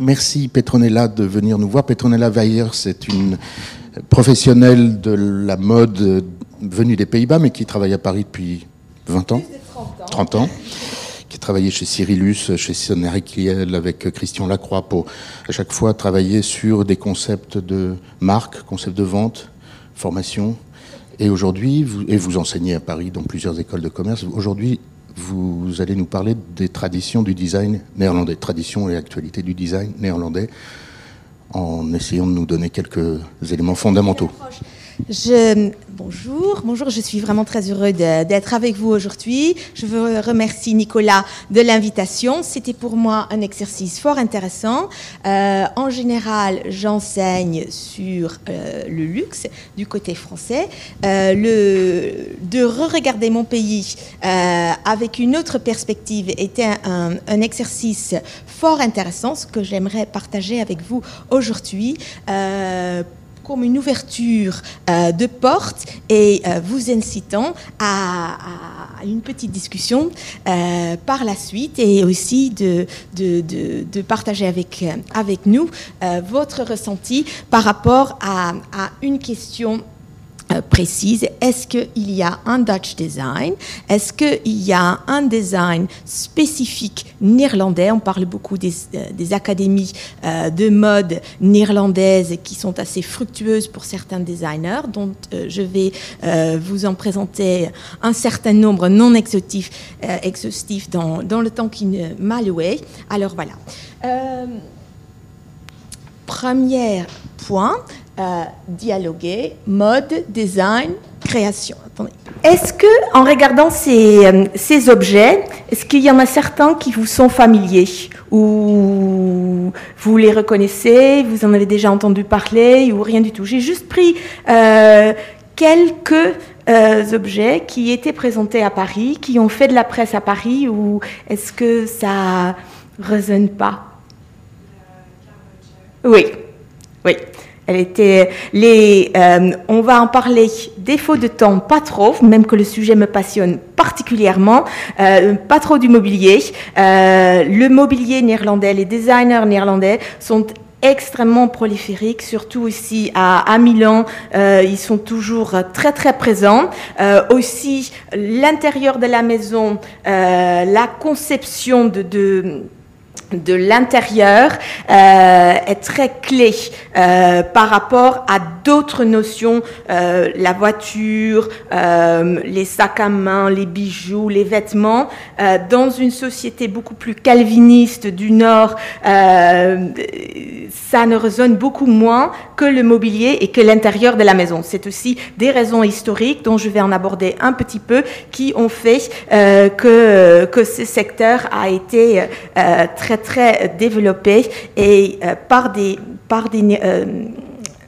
merci Petronella de venir nous voir. Petronella Weyer, c'est une professionnelle de la mode venue des Pays-Bas, mais qui travaille à Paris depuis 20 ans. 30 ans. Qui a travaillé chez Cyrillus, chez Sonnery Kiel, avec Christian Lacroix, pour à chaque fois travailler sur des concepts de marque, concepts de vente, formation. Et aujourd'hui, vous, et vous enseignez à Paris dans plusieurs écoles de commerce. Aujourd'hui, vous allez nous parler des traditions du design néerlandais, traditions et actualités du design néerlandais, en essayant de nous donner quelques éléments fondamentaux. Je, bonjour, bonjour, je suis vraiment très heureux d'être avec vous aujourd'hui. Je veux remercier Nicolas de l'invitation. C'était pour moi un exercice fort intéressant. Euh, en général, j'enseigne sur euh, le luxe du côté français. Euh, le, de re-regarder mon pays avec une autre perspective était un, un, exercice fort intéressant, ce que j'aimerais partager avec vous aujourd'hui comme une ouverture euh, de porte et euh, vous incitant à, une petite discussion euh, par la suite et aussi de, de, de, partager avec, avec nous votre ressenti par rapport à, une question précise. Est-ce qu'il y a un Dutch design? Est-ce qu'il y a un design spécifique néerlandais? On parle beaucoup des, euh, académies euh, de mode néerlandaises qui sont assez fructueuses pour certains designers, dont je vais vous en présenter un certain nombre non exhaustifs, exhaustif dans, dans, le temps qui m'a loué. Alors voilà. premier point, dialoguer, mode, design, création. Est-ce que, en regardant ces, euh, ces objets, est-ce qu'il y en a certains qui vous sont familiers ou vous les reconnaissez, vous en avez déjà entendu parler ou rien du tout? J'ai juste pris euh, quelques euh, objets qui étaient présentés à Paris, qui ont fait de la presse à Paris, ou est-ce que ça résonne pas? Oui, oui. Euh, on va en parler défaut de temps, pas trop, même que le sujet me passionne particulièrement, euh, pas trop du mobilier. Euh, le mobilier néerlandais, les designers néerlandais sont extrêmement prolifiques, surtout ici à, Milan. ils sont toujours très très présents. aussi, l'intérieur de la maison, la conception de de l'intérieur euh, est très clé euh, par rapport à d'autres notions, euh, la voiture, les sacs à main, les bijoux, les vêtements. dans une société beaucoup plus calviniste du Nord, ça ne résonne beaucoup moins que le mobilier et que l'intérieur de la maison. C'est aussi des raisons historiques dont je vais en aborder un petit peu qui ont fait que, que ce secteur a été très très développé et euh, par des, par des, euh,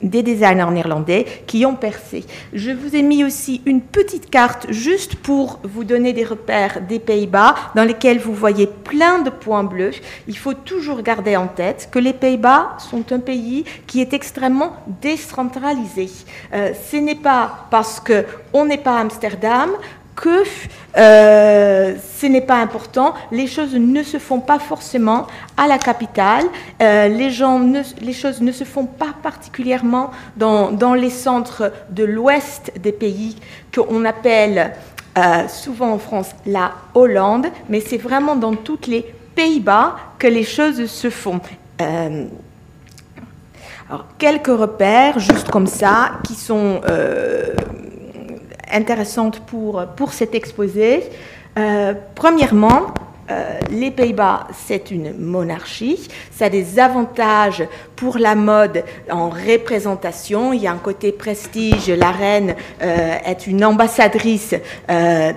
des designers néerlandais qui ont percé. Je vous ai mis aussi une petite carte juste pour vous donner des repères des Pays-Bas dans lesquels vous voyez plein de points bleus. Il faut toujours garder en tête que les Pays-Bas sont un pays qui est extrêmement décentralisé. Euh, ce n'est pas parce qu'on n'est pas Amsterdam que euh, ce n'est pas important, les choses ne se font pas forcément à la capitale, euh, les, gens les choses ne se font pas particulièrement dans, dans les centres de l'ouest des pays qu'on appelle euh, souvent en France la Hollande, mais c'est vraiment dans toutes les Pays-Bas que les choses se font. alors, quelques repères, juste comme ça, qui sont intéressante pour, pour cet exposé. Euh, premièrement, euh, les Pays-Bas, c'est une monarchie. Ça a des avantages pour la mode en représentation. Il y a un côté prestige. La reine euh, est une ambassadrice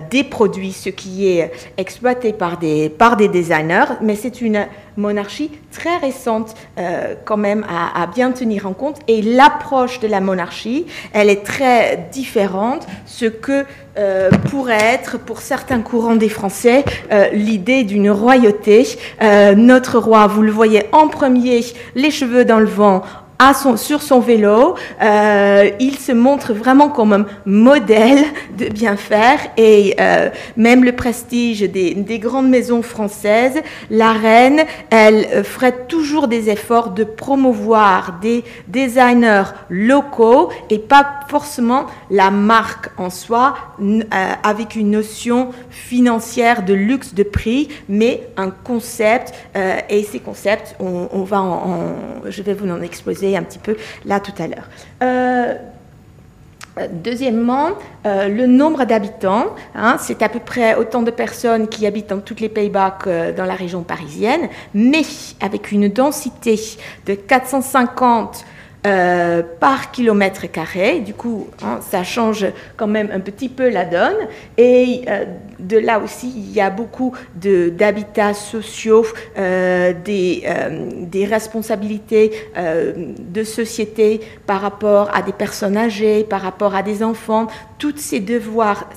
des produits, ce qui est exploité par des, par des designers. Mais c'est une monarchie très récente euh, quand même à, bien tenir en compte. Et l'approche de la monarchie, elle est très différente. Ce que euh, pourrait être pour certains courants des Français euh, l'idée d'une royauté. notre roi, vous le voyez en premier, les cheveux dans le vent, sur son vélo. Euh, il se montre vraiment comme un modèle de bien faire et euh, même le prestige des, grandes maisons françaises, la reine, elle euh, ferait toujours des efforts de promouvoir des designers locaux et pas forcément la marque en soi avec une notion financière de luxe de prix, mais un concept et ces concepts, on, va je vais vous en exposer un petit peu là tout à l'heure. Euh, deuxièmement, euh, le nombre d'habitants, hein, c'est à peu près autant de personnes qui habitent dans tous les Pays-Bas que dans la région parisienne, mais avec une densité de 450 euh, par kilomètre carré. Du coup, hein, ça change quand même un petit peu la donne. Et euh, de là aussi, il y a beaucoup d'habitats sociaux, euh, des, des, responsabilités de société par rapport à des personnes âgées, par rapport à des enfants. Tous ces devoirs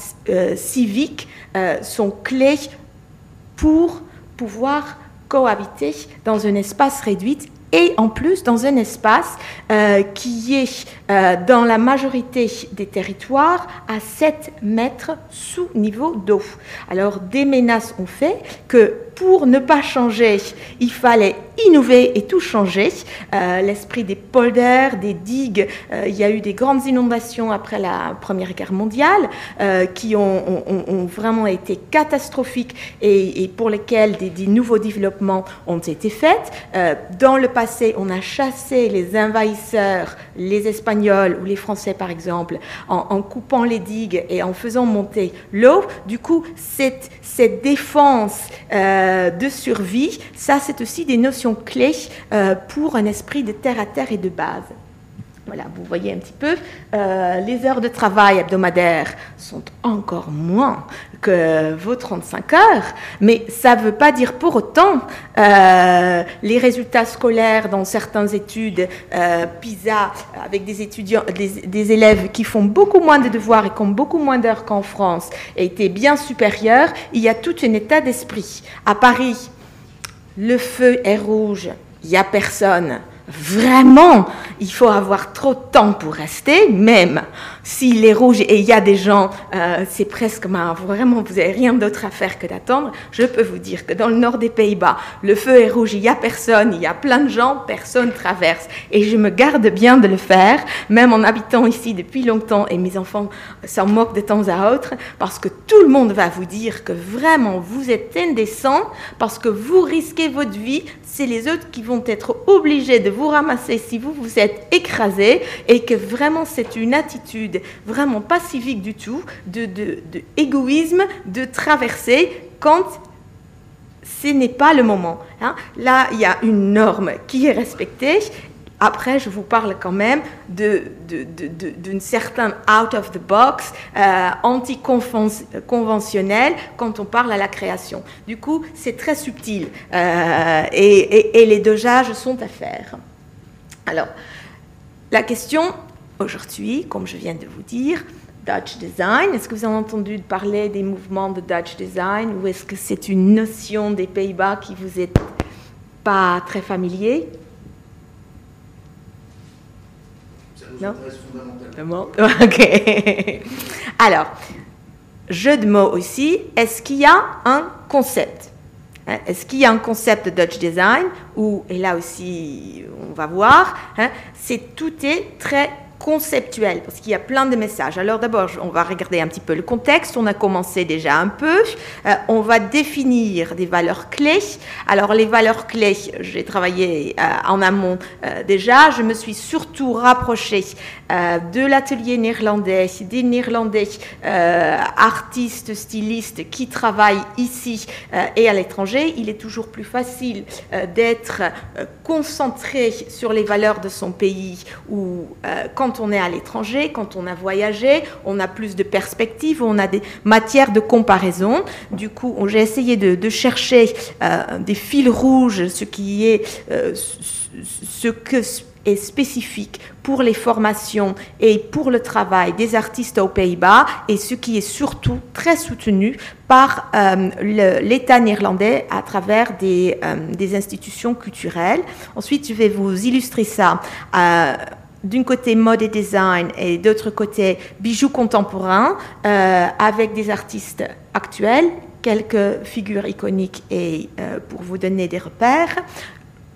civiques sont clés pour pouvoir cohabiter dans un espace réduit et en plus dans un espace euh, qui est euh, dans la majorité des territoires à 7 mètres sous niveau d'eau. Alors des menaces ont fait que pour ne pas changer, il fallait innover et tout changer. Euh, l'esprit des polders, des digues, euh, il y a eu des grandes inondations après la Première Guerre mondiale euh, qui ont, vraiment été catastrophiques et, pour lesquelles des, nouveaux développements ont été faits. dans le passé, on a chassé les envahisseurs, les Espagnols ou les Français par exemple, en, coupant les digues et en faisant monter l'eau. Du coup, cette, cette défense de survie, ça c'est aussi des notions clés euh, pour un esprit de terre à terre et de base. Voilà, vous voyez un petit peu, euh, les heures de travail hebdomadaires sont encore moins que vos 35 heures, mais ça ne veut pas dire pour autant euh, les résultats scolaires dans certaines études PISA avec des étudiants, des, élèves qui font beaucoup moins de devoirs et qui ont beaucoup moins d'heures qu'en France étaient bien supérieurs. Il y a tout un état d'esprit. À Paris, le feu est rouge, il n'y a personne. Vraiment, il faut avoir trop de temps pour rester, même s'il est rouge et il y a des gens, euh, c'est presque, vraiment, vous n'avez rien d'autre à faire que d'attendre. Je peux vous dire que dans le nord des Pays-Bas, le feu est rouge, il n'y a personne, il y a plein de gens, personne traverse. Et je me garde bien de le faire, même en habitant ici depuis longtemps, et mes enfants s'en moquent de temps à autre, parce que tout le monde va vous dire que vraiment vous êtes indécent, parce que vous risquez votre vie, c'est les autres qui vont être obligés de vous ramasser si vous vous êtes écrasé, et que vraiment c'est une attitude vraiment pas civique du tout, de, de, de traverser quand ce n'est pas le moment. Hein. Là, il y a une norme qui est respectée. Après, je vous parle quand même d'une certaine out of the box, euh, anti-conventionnel quand on parle à la création. Du coup, c'est très subtil euh, et, et, les dosages sont à faire. Alors, la question aujourd'hui, comme je viens de vous dire, Dutch Design. Est-ce que vous avez entendu parler des mouvements de Dutch Design ou est-ce que c'est une notion des Pays-Bas qui vous est pas très familier? Ça nous non? Ok. Alors, jeu de mots aussi. Est-ce qu'il y a un concept? Hein? est-ce qu'il y a un concept de Dutch Design ou, et là aussi on va voir, hein, c'est tout est très conceptuel, parce qu'il y a plein de messages. Alors d'abord, on va regarder un petit peu le contexte. On a commencé déjà un peu. Euh, on va définir des valeurs clés. Alors les valeurs clés, j'ai travaillé euh, en amont euh, déjà. Je me suis surtout rapprochée de l'atelier néerlandais, des néerlandais artistes, stylistes qui travaillent ici et à l'étranger. Il est toujours plus facile d'être concentré sur les valeurs de son pays ou quand quand on est à l'étranger, quand on a voyagé, on a plus de perspectives, on a des matières de comparaison. Du coup, j'ai essayé de, chercher des fils rouges, ce qui est ce que est spécifique pour les formations et pour le travail des artistes aux Pays-Bas et ce qui est surtout très soutenu par euh, l'État néerlandais à travers des, euh, institutions culturelles. Ensuite, je vais vous illustrer ça. Euh, d'un côté mode et design et d'autre côté bijoux contemporains avec des artistes actuels, quelques figures iconiques et pour vous donner des repères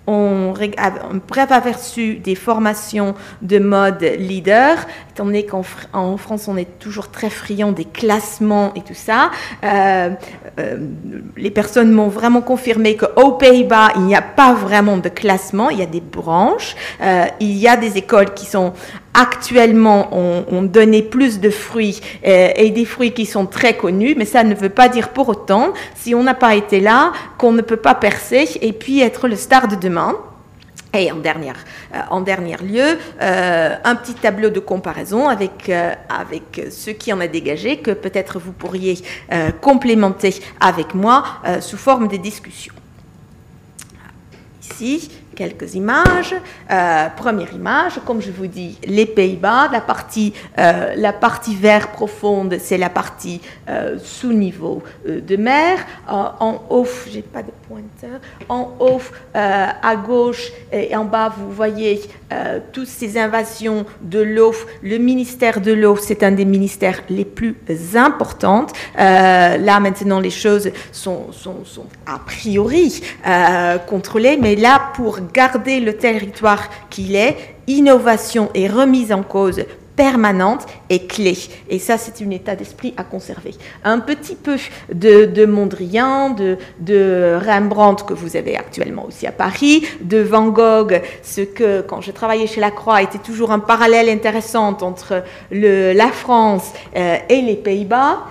on, un bref aperçu des formations de mode leader, étant donné qu'en France, on est toujours très friand des classements et tout ça. Euh, euh, les personnes m'ont vraiment confirmé qu'aux Pays-Bas, il n'y a pas vraiment de classement, il y a des branches, euh, il y a des écoles qui sont actuellement ont, donné plus de fruits et des fruits qui sont très connus, mais ça ne veut pas dire pour autant, si on n'a pas été là, qu'on ne peut pas percer et puis être le star de demain. Et en, dernière, euh, en dernier lieu, euh, un petit tableau de comparaison avec, euh, avec ce qui en a dégagé, que peut-être vous pourriez complémenter avec moi sous forme de discussion. Ici, quelques images. Euh, première image, comme je vous dis, les Pays-Bas. La partie, euh, la partie vert profonde, c'est la partie euh, sous niveau de mer. en haut, j'ai pas de pointeur. En haut, à gauche et en bas, vous voyez toutes ces invasions de l'eau. Le ministère de l'eau, c'est un des ministères les plus importants. là, maintenant, les choses sont, sont, sont a priori contrôlées, mais là, pour garder le territoire qu'il est, innovation et remise en cause permanente est clé. Et ça, c'est un état d'esprit à conserver. Un petit peu de, Mondrian, de, de, Rembrandt, que vous avez actuellement aussi à Paris, de Van Gogh, ce que, quand je travaillais chez Lacroix, était toujours un parallèle intéressant entre le, la France euh, et les Pays-Bas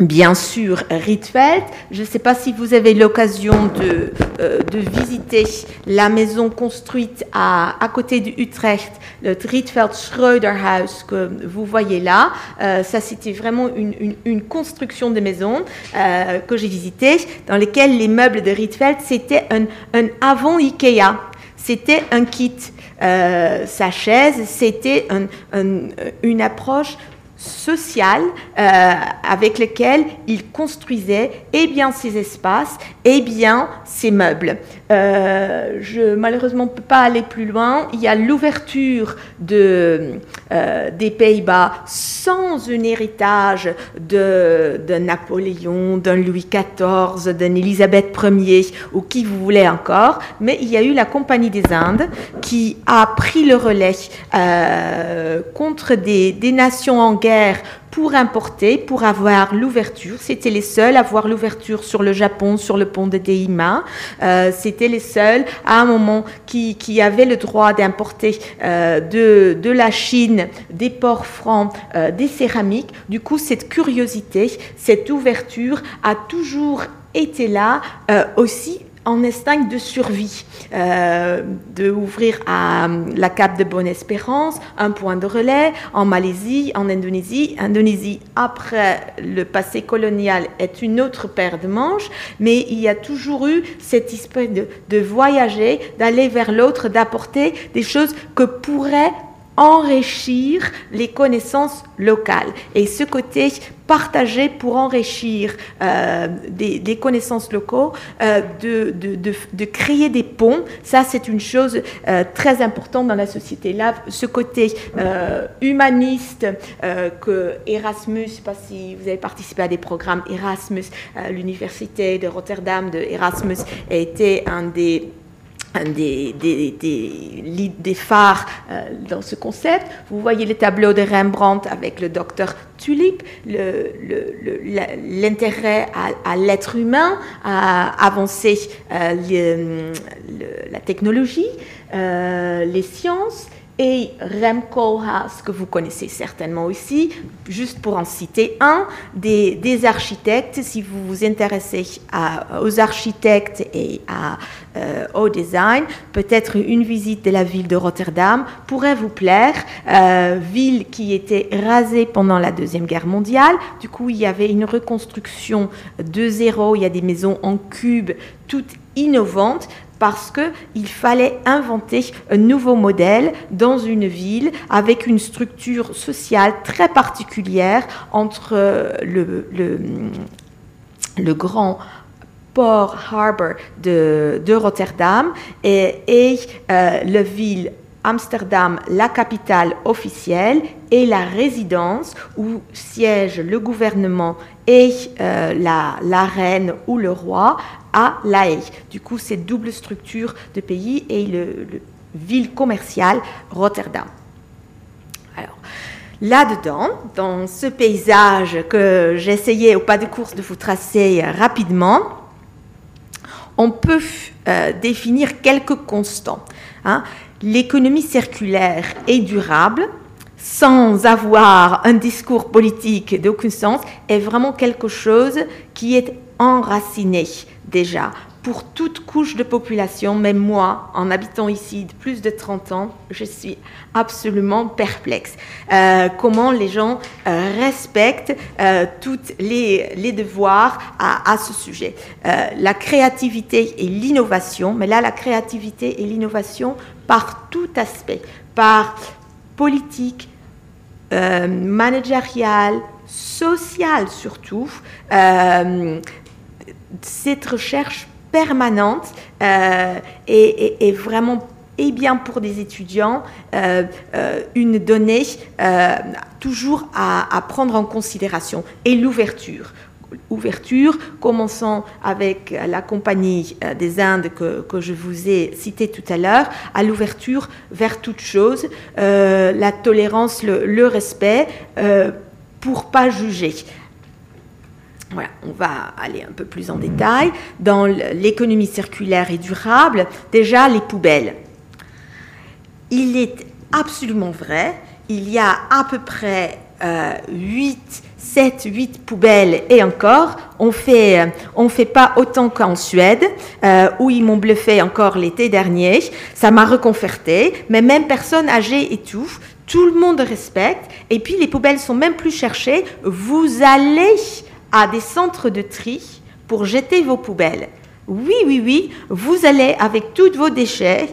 bien sûr Rietveld. Je ne sais pas si vous avez l'occasion de, euh, de, visiter la maison construite à, à côté Utrecht, le Rietveld Schreuderhaus que vous voyez là. Euh, ça, c'était vraiment une, une, construction de maison euh, que j'ai visitée, dans lesquelles les meubles de Rietveld, c'était un, un avant Ikea. C'était un kit. sa chaise, c'était un, une approche social euh, avec lequel il construisait eh bien ses espaces et eh bien ses meubles. Euh, je malheureusement ne peux pas aller plus loin. Il y a l'ouverture euh, des Pays-Bas sans un héritage de, Napoléon, d'un Louis XIV, d'une Élisabeth Ier ou qui vous voulez encore, mais il y a eu la Compagnie des Indes qui a pris le relais contre des, des nations en guerre pour importer, pour avoir l'ouverture. C'était les seuls à avoir l'ouverture sur le Japon, sur le pont de Deima. Euh, C'était les seuls à un moment qui, qui avaient le droit d'importer euh, de, de, la Chine des ports francs, euh, des céramiques. Du coup, cette curiosité, cette ouverture a toujours été là euh, aussi en instinct de survie, euh, de ouvrir à la Cape de Bonne-Espérance un point de relais en Malaisie, en Indonésie. Indonésie, après le passé colonial, est une autre paire de manches, mais il y a toujours eu cette espèce de, de voyager, d'aller vers l'autre, d'apporter des choses que pourraient enrichir les connaissances locales. Et ce côté partagé pour enrichir euh, des, connaissances locaux, euh, de, de, de, créer des ponts, ça c'est une chose euh, très importante dans la société. Là, ce côté humaniste que Erasmus, je ne sais pas si vous avez participé à des programmes Erasmus, l'université de Rotterdam de Erasmus a été un des des, des, des, des phares euh, dans ce concept. Vous voyez les tableaux de Rembrandt avec le docteur Tulip, l'intérêt à, l'être humain, à avancer euh, la technologie, euh, les sciences, et Rem Koolhaas, que vous connaissez certainement aussi, juste pour en citer un, des, architectes, si vous vous intéressez aux architectes et euh, au design, peut-être une visite de la ville de Rotterdam pourrait vous plaire, euh, ville qui était rasée pendant la Deuxième Guerre mondiale, du coup il y avait une reconstruction de zéro, il y a des maisons en cube, toutes innovantes, parce qu'il fallait inventer un nouveau modèle dans une ville avec une structure sociale très particulière entre euh, le, le, grand port harbor de, de Rotterdam et, et euh, la ville Amsterdam, la capitale officielle, et la résidence où siège le gouvernement et euh, la, la, reine ou le roi à La Haye. Du coup, c'est double structure de pays et le, ville commerciale Rotterdam. Alors, là-dedans, dans ce paysage que j'essayais au pas de course de vous tracer rapidement, on peut euh, définir quelques constants. Hein. L'économie circulaire est durable, sans avoir un discours politique d'aucun sens, est vraiment quelque chose qui est enraciné déjà pour toute couche de population, même moi, en habitant ici de plus de 30 ans, je suis absolument perplexe. Euh, comment les gens euh, respectent euh, tous les, les, devoirs à, à ce sujet. la créativité et l'innovation, mais là, la créativité et l'innovation par tout aspect, par politique, managérial, social surtout, cette recherche permanente euh, est, vraiment et bien pour des étudiants euh, euh, une donnée toujours à, prendre en considération et l'ouverture. Ouverture, commençant avec la compagnie des Indes que, que je vous ai cité tout à l'heure, à l'ouverture vers toute chose, la tolérance, le, respect, pour pas juger. Voilà, on va aller un peu plus en détail. Dans l'économie circulaire et durable, déjà les poubelles. Il est absolument vrai, il y a à peu près 8, 7, 8 poubelles et encore, on fait, on fait pas autant qu'en Suède, euh, où ils m'ont bluffé encore l'été dernier. Ça m'a reconforté, mais même personne âgée et tout, tout le monde respecte. Et puis les poubelles sont même plus cherchées. Vous allez à des centres de tri pour jeter vos poubelles. Oui, oui, oui, vous allez avec tous vos déchets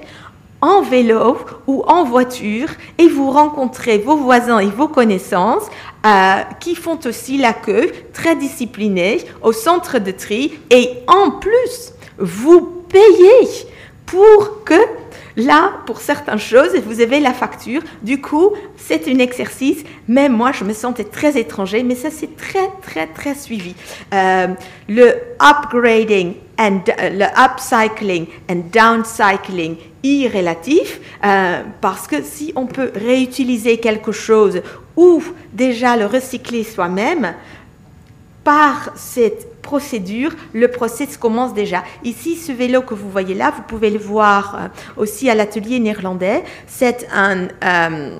en vélo ou en voiture et vous rencontrez vos voisins et vos connaissances euh, qui font aussi la queue, très disciplinés, au centre de tri. Et en plus, vous payez pour que Là, pour certaines choses, vous avez la facture. Du coup, c'est un exercice. Même moi, je me sentais très étranger, mais ça, c'est très, très, très suivi. Euh, le upgrading and euh, le upcycling and downcycling y relatif, euh, parce que si on peut réutiliser quelque chose ou déjà le recycler soi-même, par cette procédure, le process commence déjà. Ici, ce vélo que vous voyez là, vous pouvez le voir euh, aussi à l'atelier néerlandais. C'est un... Euh,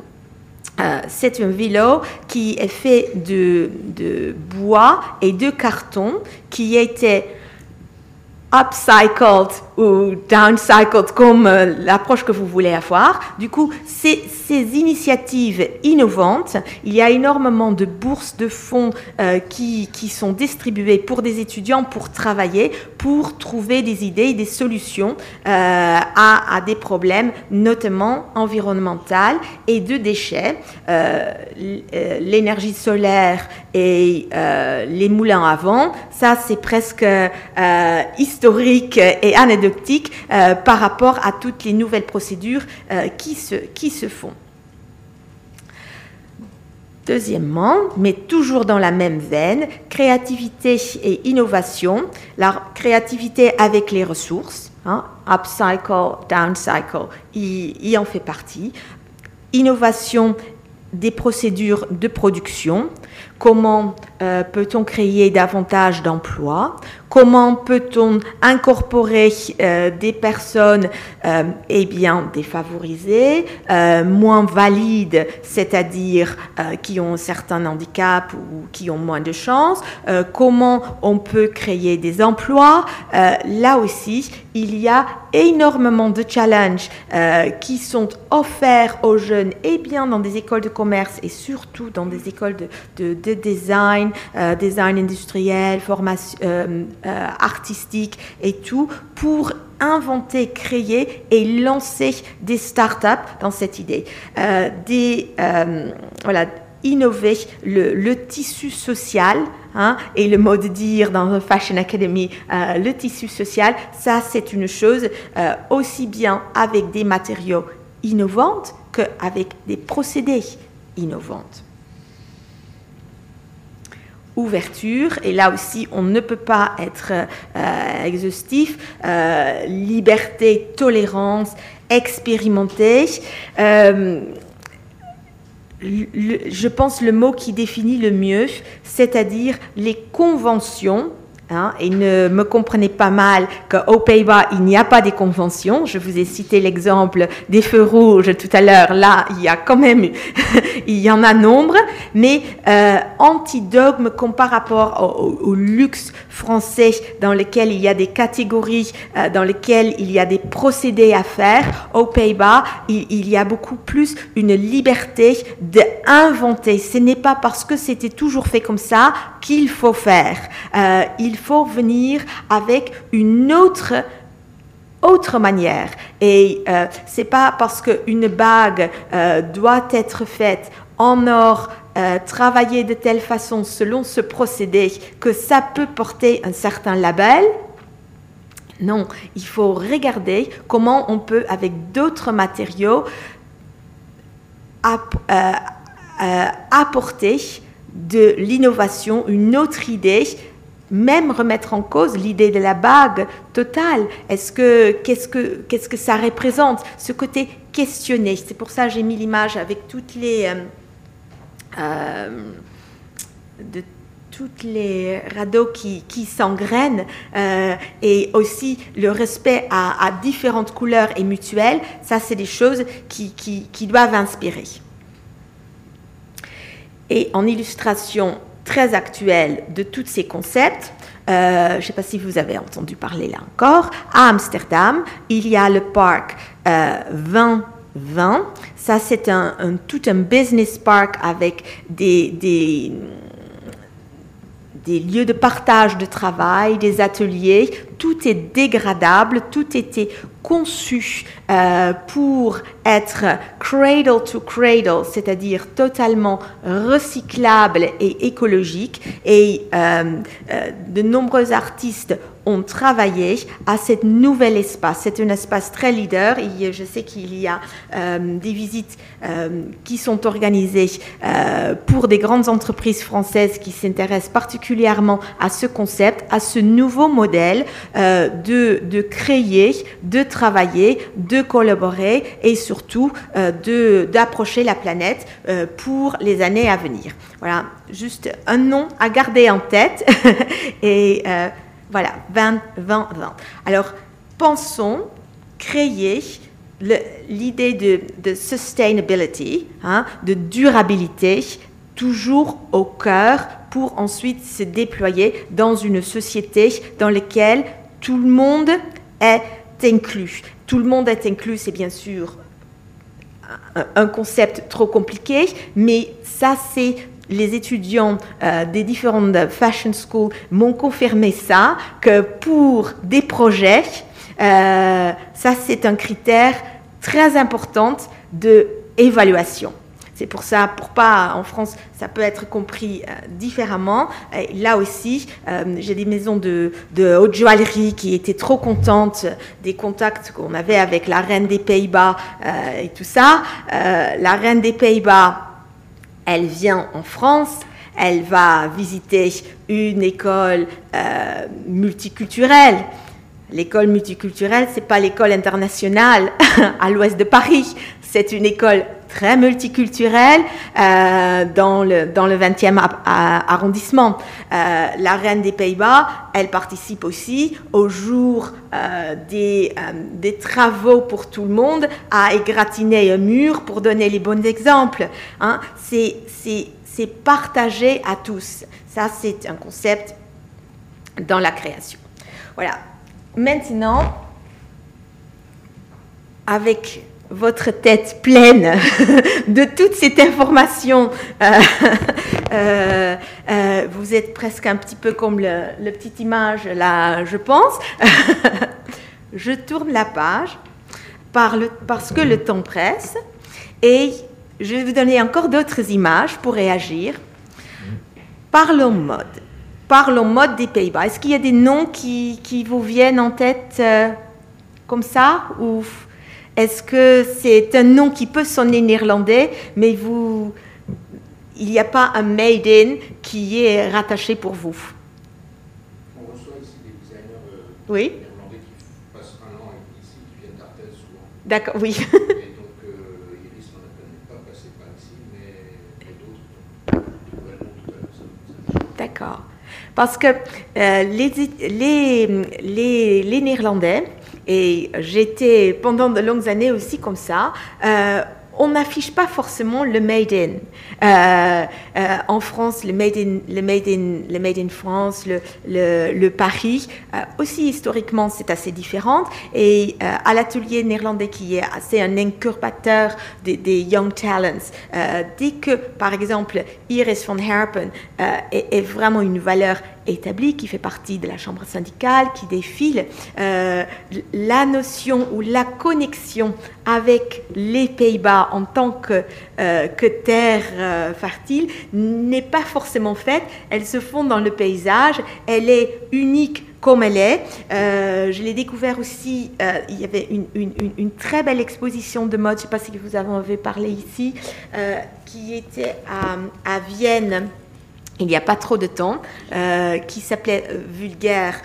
euh, c'est un vélo qui est fait de, de, bois et de carton qui était upcycled ou downcycled comme euh, l'approche que vous voulez avoir. Du coup, ces, ces, initiatives innovantes, il y a énormément de bourses de fonds euh, qui, qui, sont distribuées pour des étudiants pour travailler, pour trouver des idées, des solutions euh, à, à, des problèmes, notamment environnementaux et de déchets. L'énergie solaire et les moulins à vent, ça c'est presque historique et anecdotique euh, par rapport à toutes les nouvelles procédures euh, qui, se, qui se font. Deuxièmement, mais toujours dans la même veine, créativité et innovation. La créativité avec les ressources, hein, upcycle, downcycle, il, en fait partie. Innovation des procédures de production, comment euh, peut-on créer davantage d'emplois? Comment peut-on incorporer euh, des personnes euh, eh bien défavorisées, moins valides, c'est-à-dire qui ont un certain handicap ou qui ont moins de chance Comment on peut créer des emplois? Là aussi, il y a énormément de challenges qui sont offerts aux jeunes, et eh bien dans des écoles de commerce et surtout dans des écoles de, de design, euh, design industriel, formation euh, euh, artistique et tout, pour inventer, créer et lancer des startups dans cette idée. des, voilà, innover le, tissu social, hein, et le mot de dire dans Fashion Academy, le tissu social, ça c'est une chose aussi bien avec des matériaux innovants qu'avec des procédés innovants ouverture, et là aussi on ne peut pas être euh, exhaustif, euh, liberté, tolérance, expérimenté. Euh, je pense le mot qui définit le mieux, c'est-à-dire les conventions Hein, et ne me comprenez pas mal qu'aux Pays-Bas, il n'y a pas des conventions. Je vous ai cité l'exemple des feux rouges tout à l'heure. Là, il y a quand même, il y en a nombre, mais euh, anti-dogme par rapport au, luxe français dans lequel il y a des catégories, euh, dans lesquelles il y a des procédés à faire. Aux Pays-Bas, il, y a beaucoup plus une liberté d'inventer. Ce n'est pas parce que c'était toujours fait comme ça qu'il faut faire. Euh, faut venir avec une autre autre manière. Et euh, c'est pas parce qu'une bague euh, doit être faite en or, euh, travaillée de telle façon selon ce procédé, que ça peut porter un certain label. Non, il faut regarder comment on peut, avec d'autres matériaux, apporter de l'innovation, une autre idée, même remettre en cause l'idée de la bague totale. Est-ce que qu'est-ce que qu'est-ce que ça représente Ce côté questionné? C'est pour ça que j'ai mis l'image avec toutes les euh, euh, de toutes les radeaux qui, qui s'engrènent euh, et aussi le respect à, différentes couleurs et mutuelles, ça c'est des choses qui, qui doivent inspirer. Et en illustration très actuelle de tous ces concepts, euh, je ne sais pas si vous avez entendu parler là encore, à Amsterdam, il y a le parc euh, 2020. Ça, c'est un, tout un business park avec des, des, des lieux de partage de travail, des ateliers. Tout est dégradable, tout était conçu euh, pour être cradle to cradle, c'est-à-dire totalement recyclable et écologique. Et euh, euh, de nombreux artistes ont travaillé à cet nouvel espace. C'est un espace très leader. Je sais qu'il y a des visites qui sont organisées pour des grandes entreprises françaises qui s'intéressent particulièrement à ce concept, à ce nouveau modèle de, de créer, de travailler, de collaborer et surtout euh, d'approcher la planète euh, pour les années à venir. Voilà, juste un nom à garder en tête. et euh, voilà, 20, 20, 20. Alors, pensons créer l'idée de, sustainability, hein, de durabilité, toujours au cœur pour ensuite se déployer dans une société dans laquelle tout le monde est inclus. Tout le monde est inclus, c'est bien sûr un concept trop compliqué, mais ça c'est les étudiants euh, des différentes fashion schools m'ont confirmé ça, que pour des projets, euh, ça c'est un critère très important de évaluation. C'est pour ça, pour pas, en France, ça peut être compris euh, différemment. là aussi, j'ai des maisons de, haute joaillerie qui étaient trop contentes des contacts qu'on avait avec la reine des Pays-Bas et tout ça. la reine des Pays-Bas, elle vient en France, elle va visiter une école multiculturelle. L'école multiculturelle, c'est pas l'école internationale à l'ouest de Paris, c'est une école très multiculturel euh, dans, le, dans le 20e arrondissement. Euh, la reine des Pays-Bas, elle participe aussi au jour euh, des, des, travaux pour tout le monde à égratiner un mur pour donner les bons exemples. Hein. C'est partagé à tous. Ça, c'est un concept dans la création. Voilà. Maintenant, avec votre tête pleine de toute cette information, euh, euh, euh, vous êtes presque un petit peu comme le, petite image là, je pense. je tourne la page parce que le temps presse et je vais vous donner encore d'autres images pour réagir. Parlons mode. Parlons mode des Pays-Bas. Est-ce qu'il y a des noms qui, vous viennent en tête comme ça ou est-ce que c'est un nom qui peut sonner néerlandais, mais vous, il n'y a pas un made in qui est rattaché pour vous? On reçoit ici des designers euh, oui. néerlandais qui passent un an ici, qui viennent d'Arthès souvent. D'accord, oui. Et donc euh, Iris, ne pas passer par ici, mais, d'autres, D'accord. Parce que euh, les, les, les, les Néerlandais, et j'étais pendant de longues années aussi comme ça. Euh, on n'affiche pas forcément le made in. Euh, euh, en France, le made in, le made in, France, le, Paris, aussi historiquement, c'est assez différent. Et à l'atelier néerlandais qui est assez un incubateur des, des young talents, dès que, par exemple, Iris von Herpen est, est, vraiment une valeur établie, qui fait partie de la chambre syndicale, qui défile, la notion ou la connexion avec les Pays-Bas en tant que, euh, terre euh, fertile n'est pas forcément faite. Elle se fond dans le paysage, elle est unique comme elle est. Euh, je l'ai découvert aussi, il y avait une, très belle exposition de mode, je ne sais pas si vous en avez parlé ici, qui était à, à Vienne il n'y a pas trop de temps, qui s'appelait Vulgaire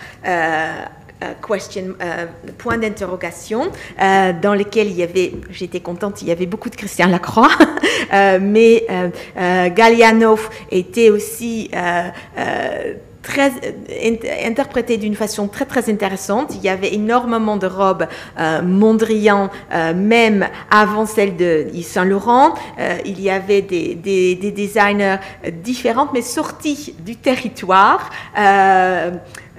euh, question, euh, point d'interrogation euh, dans lequel il y avait, j'étais contente, il y avait beaucoup de Christian Lacroix, mais Gallianov était aussi très interprété d'une façon très très intéressante. Il y avait énormément de robes Mondrian, même avant celle de Yves Saint Laurent. il y avait des, des, des, designers différents, mais sortis du territoire.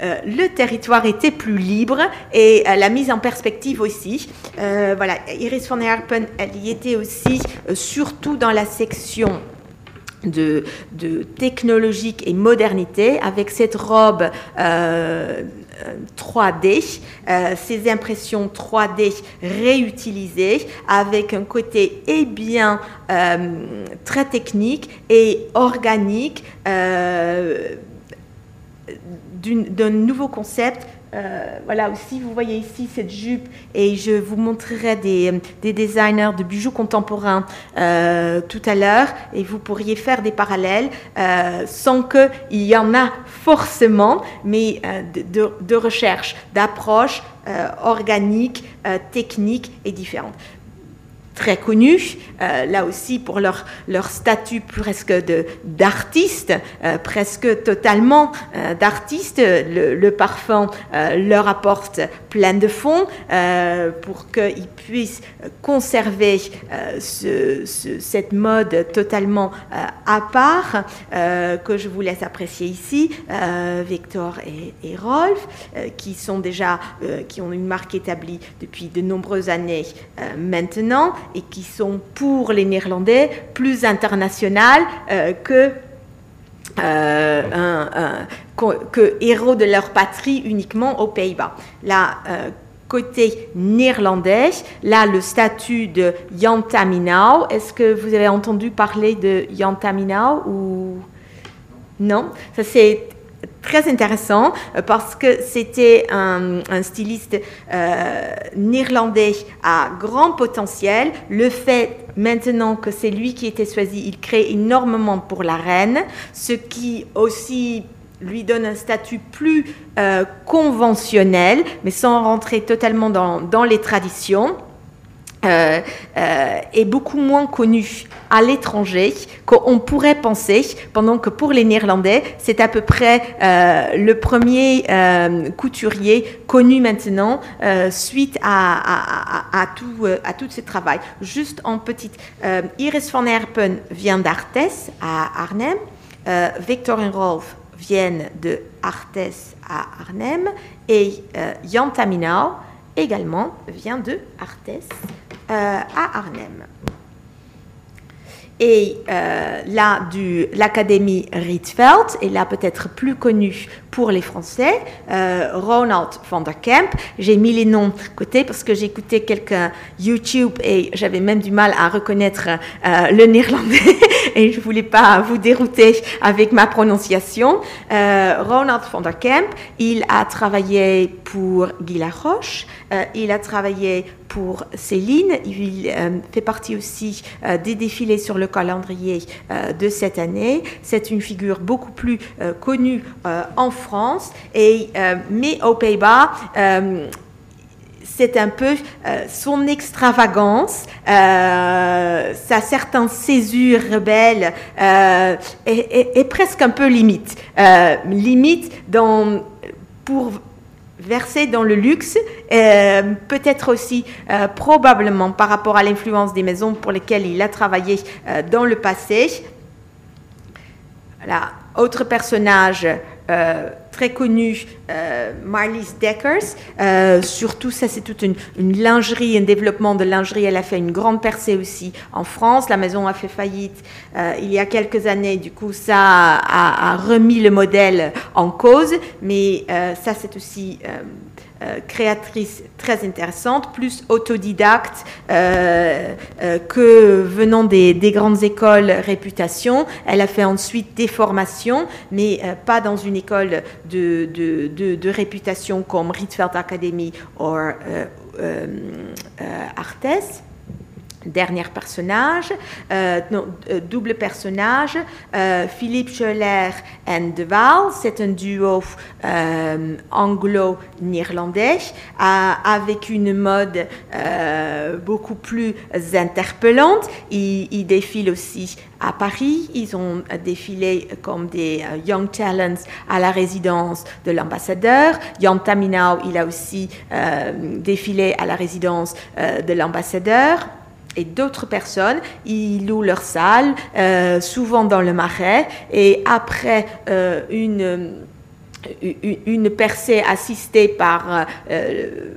Euh, le territoire était plus libre et euh, la mise en perspective aussi. Euh, voilà, Iris von Herpen, elle y était aussi, surtout dans la section de, technologique et modernité avec cette robe 3D, ces impressions 3D réutilisées avec un côté eh bien très technique et organique d'un nouveau concept. Euh, voilà aussi, vous voyez ici cette jupe et je vous montrerai des, des designers de bijoux contemporains euh, tout à l'heure et vous pourriez faire des parallèles euh, sans qu'il y en a forcément, mais de, de, de, recherche, d'approche organique, technique et différente très connus, euh, là aussi pour leur, leur statut presque d'artiste, euh, presque totalement euh, d'artiste. Le, parfum leur apporte plein de fonds pour qu'ils puissent conserver ce, cette mode totalement à part, que je vous laisse apprécier ici, Victor et, et Rolf, qui sont déjà, qui ont une marque établie depuis de nombreuses années maintenant et qui sont pour les Néerlandais plus internationales euh, que, euh, que héros de leur patrie uniquement aux Pays-Bas. Là, euh, côté néerlandais, là, le statut de Yantaminau, est-ce que vous avez entendu parler de Yantaminau ou? Non? Ça c'est très intéressant euh, parce que c'était un, styliste euh, néerlandais à grand potentiel. Le fait maintenant que c'est lui qui était choisi, il crée énormément pour la reine, ce qui aussi lui donne un statut plus euh, conventionnel, mais sans rentrer totalement dans, dans les traditions. Euh, euh, est beaucoup moins connu à l'étranger qu'on pourrait penser, pendant que pour les Néerlandais, c'est à peu près euh, le premier couturier connu maintenant suite à, tout, à tout ce travail. Juste en petite, Iris van Herpen vient d'Artes à Arnhem, Victor Rolf viennent de Artes à Arnhem. Et Jan Taminau également vient de Artes à Arnhem. Et euh, là, l'Académie Rietveld, et là peut-être plus connue pour les Français, euh, Ronald van der Kemp. J'ai mis les noms de côté parce que j'ai écouté quelques YouTube et j'avais même du mal à reconnaître euh, le néerlandais et je voulais pas vous dérouter avec ma prononciation. Ronald van der Kemp, il a travaillé pour Guy Laroche, il a travaillé pour Céline. Il euh, fait partie aussi euh, des défilés sur le calendrier euh, de cette année. C'est une figure beaucoup plus connue en France, mais aux Pays-Bas, un peu son extravagance, sa certaine césure rebelle est, presque un peu limite. limite dans, pour versé dans le luxe, euh, peut-être aussi euh, probablement par rapport à l'influence des maisons pour lesquelles il a travaillé euh, dans le passé. Voilà. Autre personnage euh, très connu, euh, Marlies Deckers. Euh, surtout, ça, c'est toute une, lingerie, un développement de lingerie. Elle a fait une grande percée aussi en France. La maison a fait faillite il y a quelques années. Du coup, ça a remis le modèle en cause. Mais ça, c'est aussi euh, créatrice très intéressante, plus autodidacte euh, euh, que venant des, grandes écoles réputation. Elle a fait ensuite des formations, mais pas dans une école de, réputation comme Rietveld Academy ou Artes dernier personnage, euh, euh, double personnage, euh, Philippe Scholler et De Waal, c'est un duo anglo-néerlandais avec une mode beaucoup plus interpellante. Ils, ils, défilent aussi à Paris, ils ont défilé comme des Young Talents à la résidence de l'ambassadeur. Jan Taminau, il a aussi défilé à la résidence de l'ambassadeur et d'autres personnes, ils louent leur salle, euh, souvent dans le marais, et après euh, une, percée assistée par euh,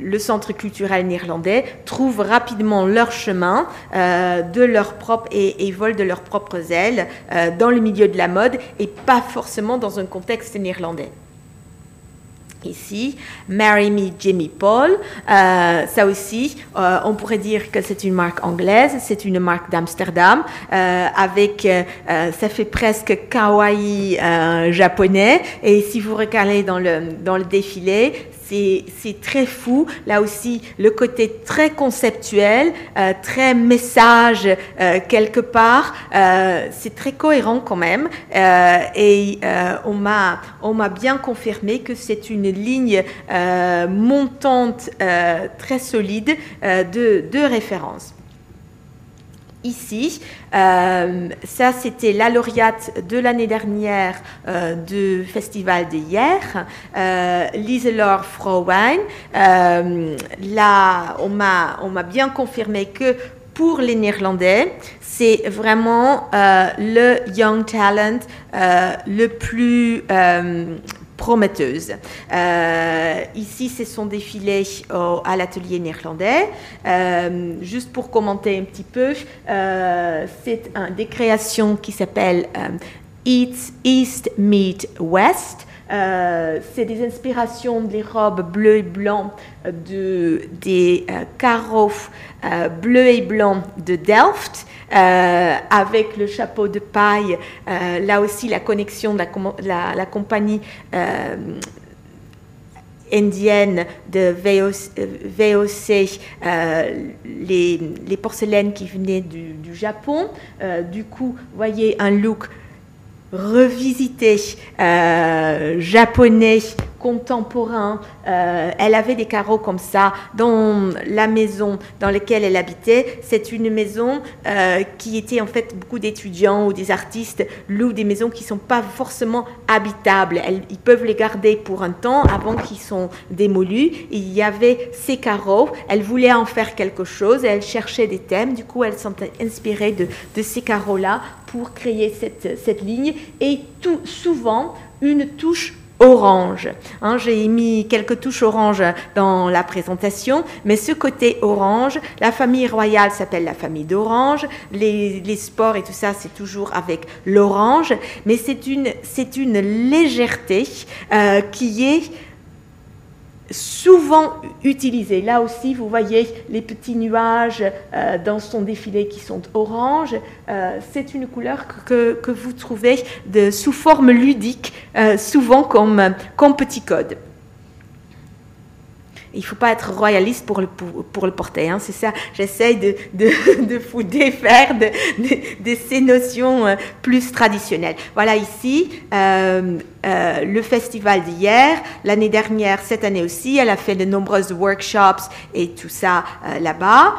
le centre culturel néerlandais, trouvent rapidement leur chemin de leur propre et, volent de leurs propres ailes dans le milieu de la mode et pas forcément dans un contexte néerlandais ici, Marry Me Jimmy Paul. Euh, ça aussi, euh, on pourrait dire que c'est une marque anglaise, c'est une marque d'Amsterdam, euh, avec, ça fait presque kawaii japonais. Et si vous regardez dans le, dans le défilé, c'est très fou. Là aussi, le côté très conceptuel, euh, très message euh, quelque part, euh, c'est très cohérent quand même. et on m'a bien confirmé que c'est une ligne montante très solide de, de référence ici. Euh, ça, c'était la lauréate de l'année dernière euh, du festival d'hier, euh, Liselor Frouwein. Euh, là, on m'a bien confirmé que pour les Néerlandais, c'est vraiment le young talent le plus prometteuse. Euh, ici, ce sont défilés à l'atelier néerlandais. Euh, juste pour commenter un petit peu, euh, c'est un, des créations qui s'appelle East, East Meet West. C'est des inspirations des robes bleues et blancs de, des carreaux bleus et blancs de Delft. Euh, avec le chapeau de paille, euh, là aussi la connexion de la, compagnie euh, indienne de VOC, les, porcelaines qui venaient du, du Japon. du coup, voyez un look revisité japonais contemporain. elle avait des carreaux comme ça dans la maison dans laquelle elle habitait. C'est une maison qui était en fait beaucoup d'étudiants ou des artistes louent des maisons qui ne sont pas forcément habitables. ils peuvent les garder pour un temps avant qu'ils sont démolus. Il y avait ces carreaux. Elle voulait en faire quelque chose. Elle cherchait des thèmes. Du coup, elle s'est inspirée de, de ces carreaux-là pour créer cette, cette ligne. Et tout, souvent, une touche orange. Hein, j'ai mis quelques touches orange dans la présentation, mais ce côté orange, la famille royale s'appelle la famille d'orange, les, sports et tout ça, c'est toujours avec l'orange, mais c'est une, une légèreté euh, qui est souvent utilisé. Là aussi, vous voyez les petits nuages euh, dans son défilé qui sont orange. Euh, c'est une couleur que, vous trouvez sous forme ludique, euh, souvent comme petit code il ne faut pas être royaliste pour le, pour, le porter. Hein. C'est ça, j'essaye de, de, de, vous défaire de, de, ces notions euh, plus traditionnelles. Voilà ici euh, euh, le festival d'hier. L'année dernière, cette année aussi, elle a fait de nombreuses workshops et tout ça là-bas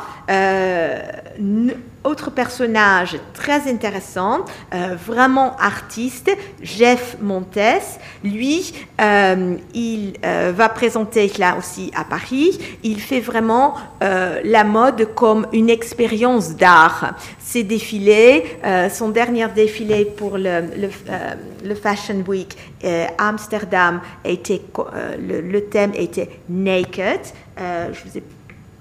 autre personnage très intéressant, euh, vraiment artiste, Jeff Montes. Lui, euh, il euh, va présenter là aussi à Paris. Il fait vraiment la mode comme une expérience d'art. Ses défilés, son dernier défilé pour le, le, Fashion Week Amsterdam, était, le, le, thème était Naked. je vous ai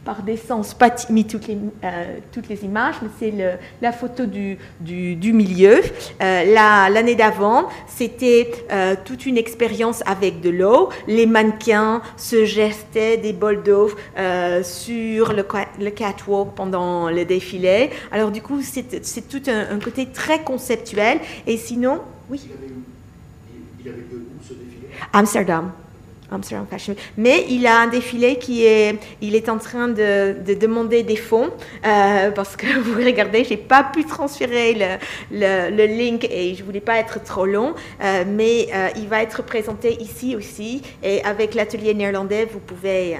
par des sens, pas mis toutes les, euh, toutes les images, mais c'est la photo du, du, milieu. Euh, l'année d'avant, c'était euh, toute une expérience avec de l'eau. Les mannequins se gestaient des bols d'eau sur le, le, catwalk pendant le défilé. Alors du coup, c'est tout un, côté très conceptuel. Et sinon, oui? Il avait, il avait où ce défilé? Amsterdam. Amsterdam Fashion Mais il a un défilé qui est, il est en train de, de demander des fonds euh, parce que vous regardez, j'ai pas pu transférer le, le, le, link et je voulais pas être trop long, euh, mais euh, il va être présenté ici aussi et avec l'atelier néerlandais, vous pouvez euh,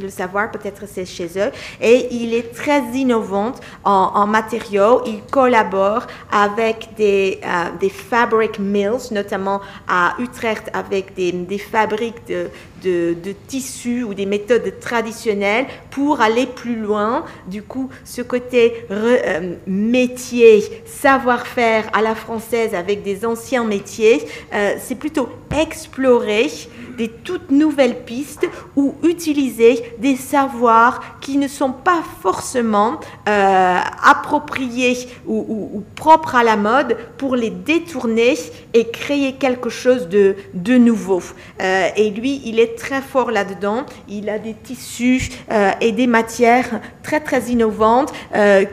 le savoir, peut-être c'est chez eux. Et il est très innovant en, en matériaux. Il collabore avec des, euh, des fabric mills, notamment à Utrecht avec des, des fabriques de de, tissus ou des méthodes traditionnelles pour aller plus loin. Du coup, ce côté euh, métier, savoir-faire à la française avec des anciens métiers, euh, c'est plutôt explorer des toutes nouvelles pistes ou utiliser des savoirs qui ne sont pas forcément euh, appropriés ou, propres à la mode pour les détourner et créer quelque chose de, nouveau. Euh, et lui, il est très fort là-dedans. Il a des tissus euh, et des matières très très innovantes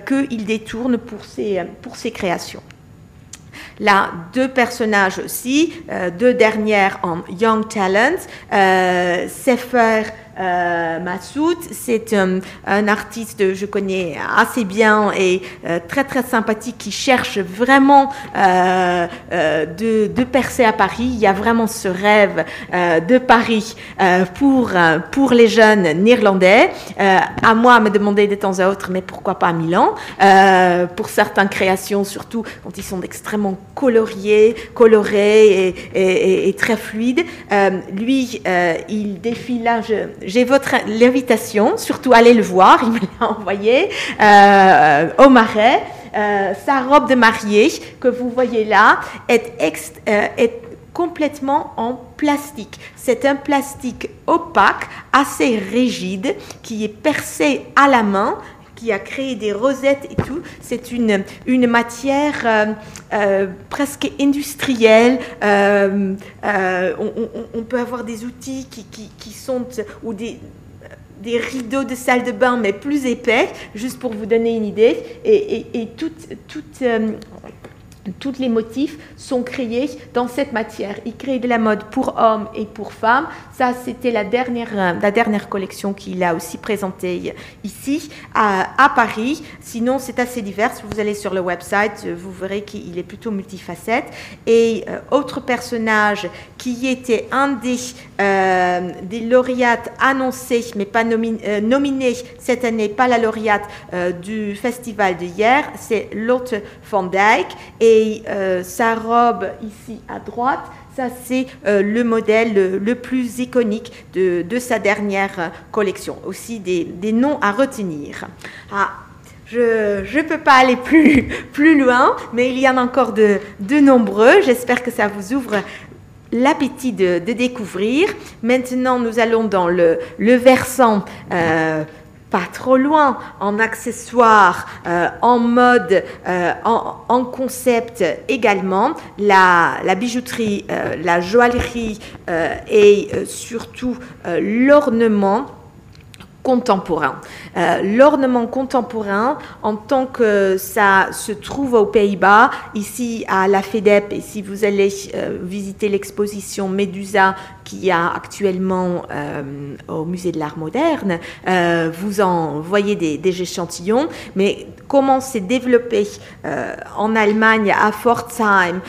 qu'il détourne pour ses, pour ses créations. Là, deux personnages aussi, euh, deux dernières en Young Talent, euh, Sefer euh, Massoud, c'est un, artiste que je connais assez bien et euh, très très sympathique qui cherche vraiment euh, de, percer à Paris. Il y a vraiment ce rêve de Paris pour, pour les jeunes néerlandais. à moi à me demander de temps à autre, mais pourquoi pas à Milan? Pour certaines créations, surtout quand ils sont extrêmement coloriés, colorés et, et, très fluides. lui, il défile là. Je, j'ai votre l'invitation, surtout allez le voir, il me l'a envoyé euh, au marais. Euh, sa robe de mariée que vous voyez là euh, est complètement en plastique. C'est un plastique opaque, assez rigide, qui est percé à la main qui a créé des rosettes et tout. C'est une, matière euh, euh, presque industrielle. Euh, on, peut avoir des outils qui, sont, ou des, des rideaux de salle de bain, mais plus épais, juste pour vous donner une idée. Et, et, et toute, toute tous les motifs sont créés dans cette matière. Il crée de la mode pour hommes et pour femmes. Ça, c'était la dernière, euh, la dernière collection qu'il a aussi présentée ici à, Paris. Sinon, c'est assez divers. Vous allez sur le website, vous verrez qu'il est plutôt multifacette. Et euh, autre personnage qui était un des, euh, des lauréates annoncés, mais pas nominé, cette année, pas la lauréate du festival d'hier, c'est Lotte van Dijk. Et euh, sa robe ici à droite, ça c'est euh, le modèle le, plus iconique de, sa dernière collection. Aussi des, noms à retenir. Ah, je ne peux pas aller plus, plus loin, mais il y en a encore de, de nombreux. J'espère que ça vous ouvre l'appétit de, découvrir. Maintenant, nous allons dans le, versant euh, pas trop loin, en accessoires, euh, en mode, euh, en, concept également, la, la bijouterie, la joaillerie et surtout l'ornement contemporain. Euh, l'ornement contemporain, en tant que ça se trouve aux Pays-Bas, ici à la FEDEP, et si vous allez euh, visiter l'exposition Médusa qui a actuellement euh, au musée de l'art moderne, vous en voyez des, échantillons, mais comment c'est développé en Allemagne, à Pforzheim,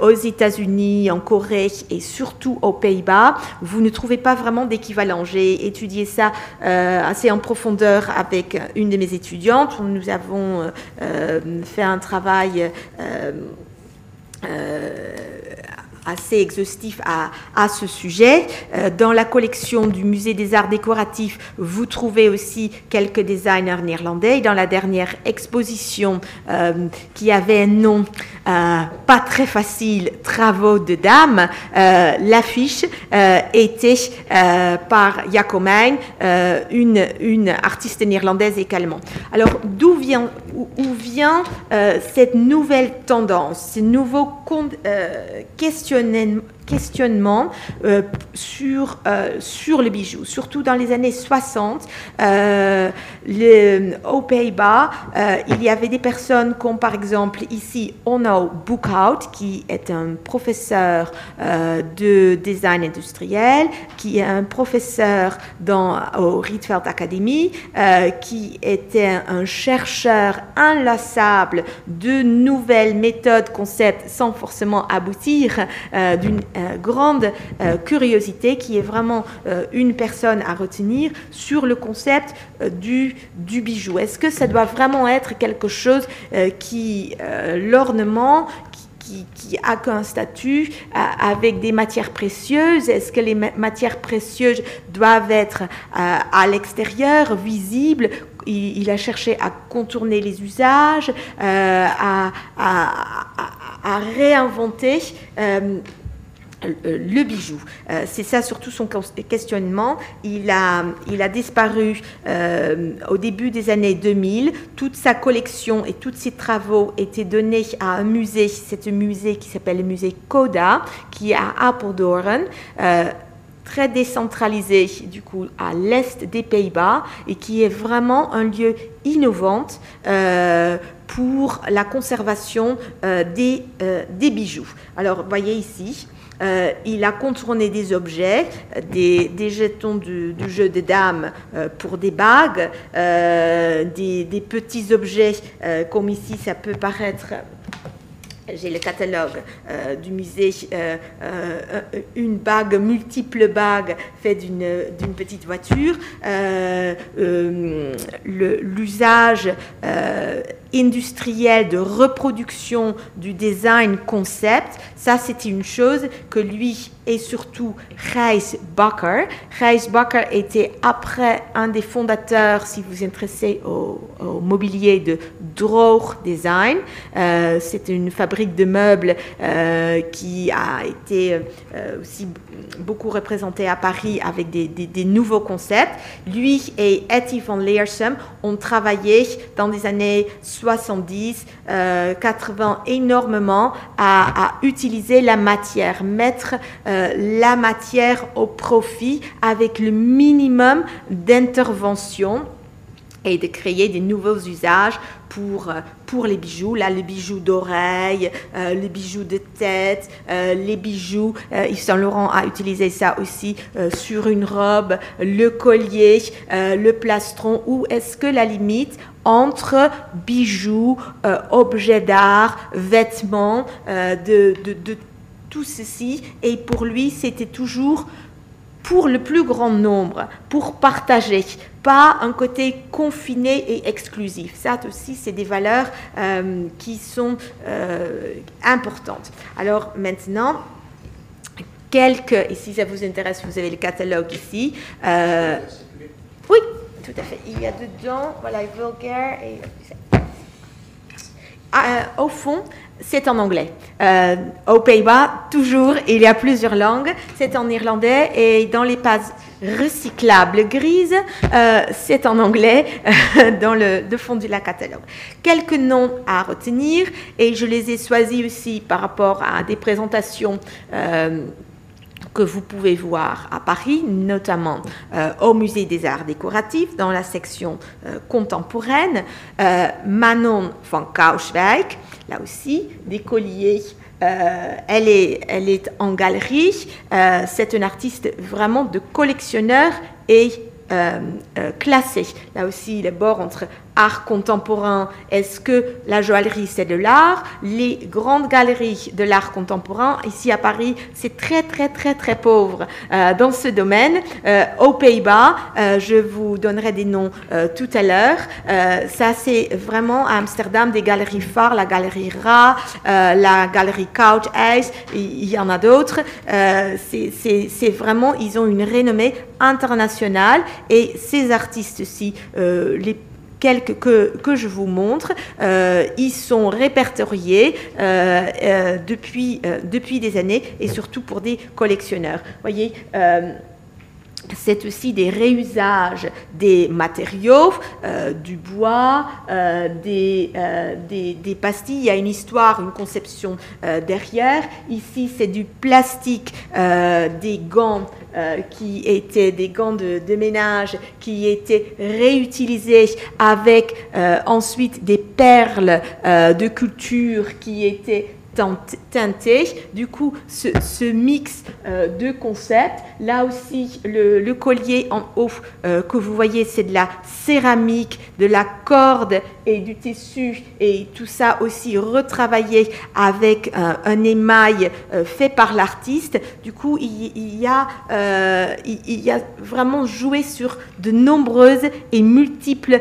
aux États-Unis, en Corée et surtout aux Pays-Bas, vous ne trouvez pas vraiment d'équivalent. J'ai étudié ça assez en profondeur avec une de mes étudiantes. Nous avons euh, euh, fait un travail euh, assez exhaustif à, à ce sujet. Euh, dans la collection du Musée des Arts Décoratifs, vous trouvez aussi quelques designers néerlandais. Dans la dernière exposition euh, qui avait un nom euh, pas très facile, Travaux de dames, l'affiche était par Jacomijn, une, une artiste néerlandaise également. Alors, d'où vient, où, vient cette nouvelle tendance, ces nouveaux questions fonctionnellement questionnement euh, sur, euh, sur le bijou, surtout dans les années 60. Euh, aux Pays-Bas, il y avait des personnes comme par exemple ici Onno Boekhout, qui est un professeur de design industriel, qui est un professeur dans, au Rietveld Academy, qui était un chercheur inlassable de nouvelles méthodes, concepts, sans forcément aboutir d'une grande euh, curiosité qui est vraiment une personne à retenir sur le concept du, du bijou. Est-ce que ça doit vraiment être quelque chose qui, l'ornement, qui, qui, a qu'un statut avec des matières précieuses? Est-ce que les matières précieuses doivent être à l'extérieur, visibles? Il, a cherché à contourner les usages, à, à, réinventer le bijou. Euh, c'est ça surtout son questionnement. Il a, il a disparu euh, au début des années 2000. Toute sa collection et tous ses travaux étaient donnés à un musée, c'est un musée qui s'appelle le musée Coda, qui est à Apeldoorn. Euh, très décentralisé du coup à l'est des Pays-Bas et qui est vraiment un lieu innovant pour la conservation des, des bijoux. Alors, voyez ici, euh, il a contourné des objets, des, jetons du, jeu des dames euh, pour des bagues, euh, des, petits objets comme ici ça peut paraître j'ai le catalogue du musée, une bague, multiples bagues faites d'une petite voiture, l'usage industriel de reproduction du design concept, ça c'était une chose que lui et surtout Gijs Bakker. Gijs Bakker était après un des fondateurs, si vous vous intéressez au, mobilier de Droog Design. Euh, c'est une fabrique de meubles euh, qui a été euh, aussi beaucoup représentée à Paris avec des, nouveaux concepts. Lui et Etty van Leersum ont travaillé dans les années 70, 80 énormément à, à utiliser la matière, mettre euh, la matière au profit avec le minimum d'intervention et de créer des nouveaux usages pour, euh, pour les bijoux. Là, les bijoux d'oreille, euh, les bijoux de tête, euh, les bijoux. Yves Saint Laurent a utilisé ça aussi sur une robe, le collier, le plastron. Où est-ce que la limite entre bijoux, objets d'art, vêtements, de, de, de tout ceci? Et pour lui, c'était toujours pour le plus grand nombre, pour partager, pas un côté confiné et exclusif. Ça aussi, c'est des valeurs euh, qui sont euh, importantes. Alors maintenant, quelques, et si ça vous intéresse, vous avez le catalogue ici. Euh, oui, tout à fait. Il y a dedans, voilà, vulgaire et... Ah, au fond, c'est en anglais. Euh, aux Pays-Bas, toujours, il y a plusieurs langues. C'est en irlandais et dans les pages recyclables grises, euh, c'est en anglais dans le, fond de la catalogue. Quelques noms à retenir et je les ai choisis aussi par rapport à des présentations. Euh, que vous pouvez voir à Paris, notamment au Musée des Arts Décoratifs, dans la section contemporaine. Manon van Kauswijk, là aussi, des colliers. Euh, elle, est, elle est en galerie. Euh, c'est une artiste vraiment de collectionneur et euh, classé. Là aussi, les bords entre art contemporain, est-ce que la joaillerie c'est de l'art? Les grandes galeries de l'art contemporain, ici à Paris, c'est très très très très pauvre euh, dans ce domaine. Euh, aux Pays-Bas, euh, je vous donnerai des noms tout à l'heure. ça c'est vraiment à Amsterdam des galeries phares, la galerie Ra, la galerie Couch Ice, il y en a d'autres. c'est vraiment, ils ont une renommée internationale et ces artistes-ci, les quelques que, que je vous montre, euh, ils sont répertoriés euh, euh, depuis, depuis des années et surtout pour des collectionneurs. voyez, c'est aussi des réusages des matériaux, du bois, euh, des, des, pastilles. Il y a une histoire, une conception derrière. Ici, c'est du plastique, des gants qui étaient des gants de, ménage qui étaient réutilisés avec ensuite des perles de culture qui étaient teinté. Du coup, ce, mix euh, de concepts, là aussi, le, collier en haut euh, que vous voyez, c'est de la céramique, de la corde et du tissu, et tout ça aussi retravaillé avec un émail euh, fait par l'artiste. Du coup, il, y a, il, y a vraiment joué sur de nombreuses et multiples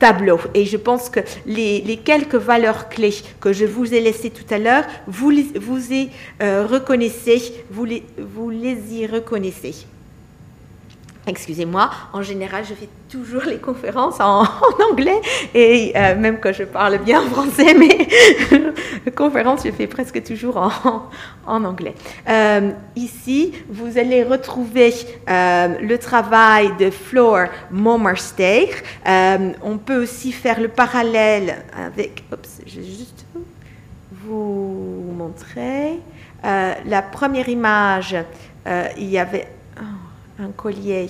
tableau. Et je pense que les, quelques valeurs clés que je vous ai laissées tout à l'heure, vous, vous y euh, reconnaissez, vous les, vous les y reconnaissez. Excusez-moi, en général, je fais toujours les conférences en, anglais et euh, même quand je parle bien français, mais conférences, je fais presque toujours en, anglais. Euh, ici, vous allez retrouver euh, le travail de Floor Mommersteeg. on peut aussi faire le parallèle avec. Oups, je vais juste vous montrer. la première image, il y avait un collier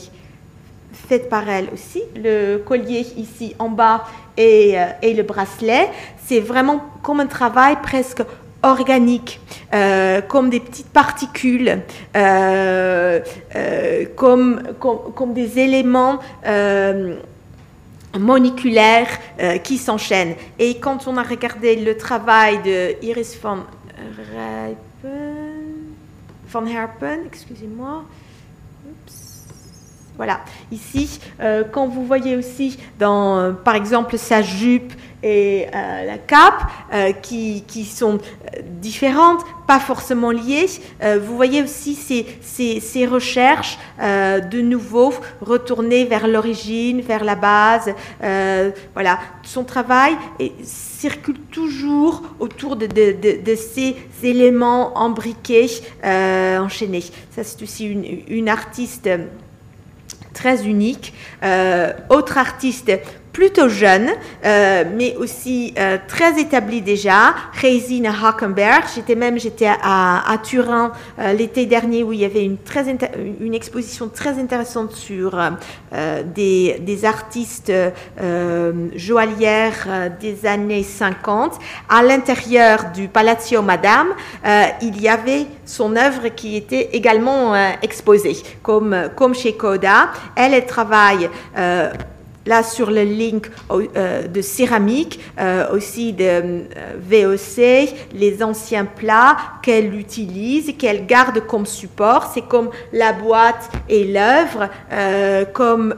fait par elle aussi. Le collier ici en bas et, euh, et le bracelet, c'est vraiment comme un travail presque organique, euh, comme des petites particules, euh, comme, comme, comme, des éléments moléculaires qui s'enchaînent. Et quand on a regardé le travail de Iris van, van Herpen, excusez-moi, voilà, ici, euh, quand vous voyez aussi euh, par exemple, sa jupe et euh, la cape, qui, sont différentes, pas forcément liées, vous voyez aussi ces, recherches de nouveau retournées vers l'origine, vers la base. voilà, son travail circule toujours autour de, ces éléments embriqués, enchaînés. Ça, c'est aussi une artiste très unique. Euh, autre artiste plutôt jeune, euh, mais aussi euh, très établi déjà, Résine Hackenberg. J'étais même j'étais à, à Turin euh, l'été dernier où il y avait une, très une exposition très intéressante sur des, des, artistes joaillières des années 50. À l'intérieur du Palazzo Madame, il y avait son œuvre qui était également exposée, comme, comme chez Coda. Elle, elle travaille là sur le link euh, de céramique, euh, aussi de euh, VOC, les anciens plats qu'elle utilise, qu'elle garde comme support. C'est comme la boîte et l'œuvre, comme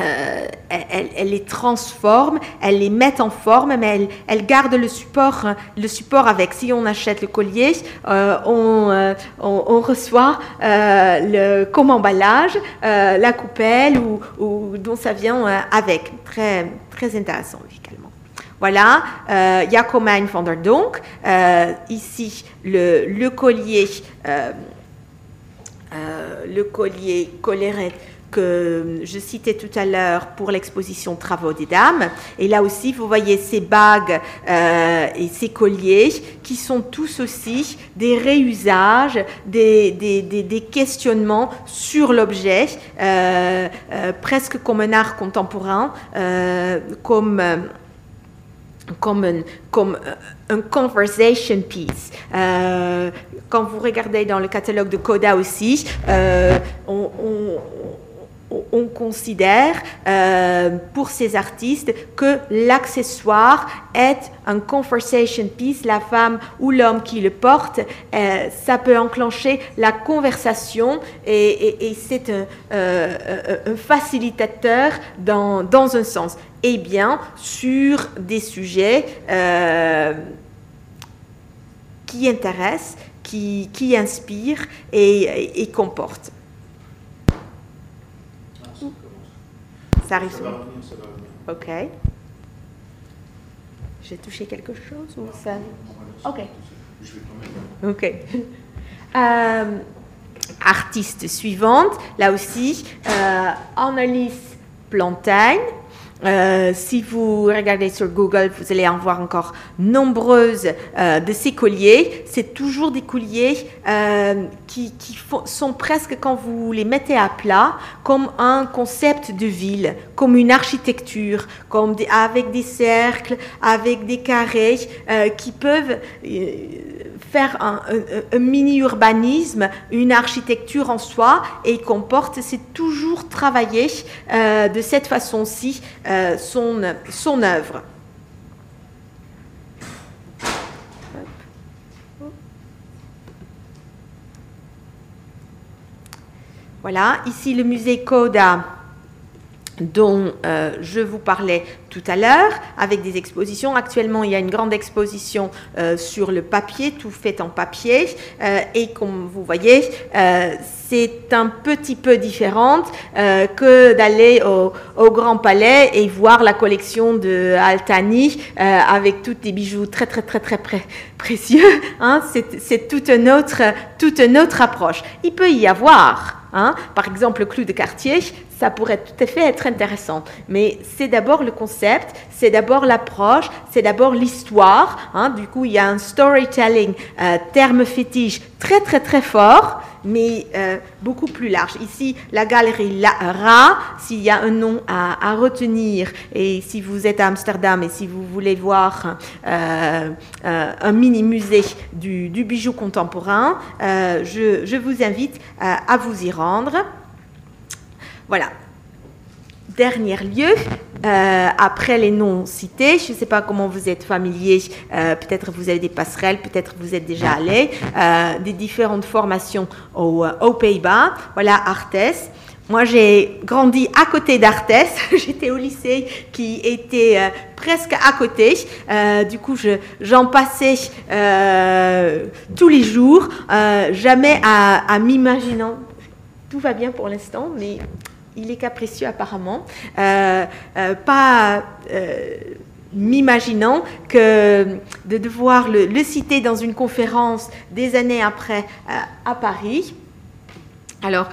euh, elle, les transforme, elle les met en forme, mais elle, garde le support, le support avec. Si on achète le collier, euh, euh, on, reçoit le, comme emballage la coupelle ou, dont ça vient avec. Très, intéressant également. Voilà, euh, Jacomijn van der ici, le, collier, le collier colérette que je citais tout à l'heure pour l'exposition Travaux des Dames. Et là aussi, vous voyez ces bagues euh, et ces colliers qui sont tous aussi des réusages, des, questionnements sur l'objet, euh, euh, presque comme un art contemporain, comme comme un, conversation piece. quand vous regardez dans le catalogue de Coda aussi, on considère euh, pour ces artistes que l'accessoire est un conversation piece, la femme ou l'homme qui le porte, euh, ça peut enclencher la conversation et, c'est euh, un, facilitateur dans, dans, un sens. Eh bien, sur des sujets qui intéressent, qui, qui inspirent et, et comportent. Ça arrive souvent. Ok. J'ai touché quelque chose ou ça Ok. Ok. Euh, artiste suivante, là aussi, euh, Annalise Plantain. Euh, si vous regardez sur Google, vous allez en voir encore nombreuses euh, de ces colliers. C'est toujours des colliers euh, qui, sont presque, quand vous les mettez à plat, comme un concept de ville, comme une architecture, comme avec des cercles, avec des carrés, qui peuvent faire un, mini-urbanisme, une architecture en soi, et comporte, c'est toujours travailler de cette façon-ci euh, son, œuvre. Voilà, ici le musée Coda dont euh, je vous parlais tout à l'heure, avec des expositions. Actuellement, il y a une grande exposition euh, sur le papier, tout fait en papier. Et comme vous voyez, c'est un petit peu différente que d'aller au, Grand Palais et voir la collection de Altani avec tous des bijoux très, très, très, très précieux. Hein. C'est toute, une autre, toute une autre approche. Il peut y avoir, hein, par exemple, le clou de quartier, ça pourrait tout à fait être intéressant. Mais c'est d'abord le concept, c'est d'abord l'approche, c'est d'abord l'histoire. Hein. Du coup, il y a un storytelling, euh, terme fétiche très très très fort, mais euh, beaucoup plus large. Ici, la galerie Ra, s'il y a un nom à, retenir, et si vous êtes à Amsterdam et si vous voulez voir euh, un mini musée du, bijou contemporain, je, vous invite à vous y rendre. Voilà. Dernier lieu, euh, après les noms cités, je ne sais pas comment vous êtes familier, euh, peut-être vous avez des passerelles, peut-être vous êtes déjà allé, euh, des différentes formations aux, Pays-Bas. Voilà, Artes. Moi, j'ai grandi à côté d'Artes. J'étais au lycée qui était presque à côté. du coup, j'en passais tous les jours, jamais à, à m'imaginer. Tout va bien pour l'instant, mais il est capricieux apparemment, euh, euh, pas euh, m'imaginant que de devoir le, citer dans une conférence des années après à Paris. Alors,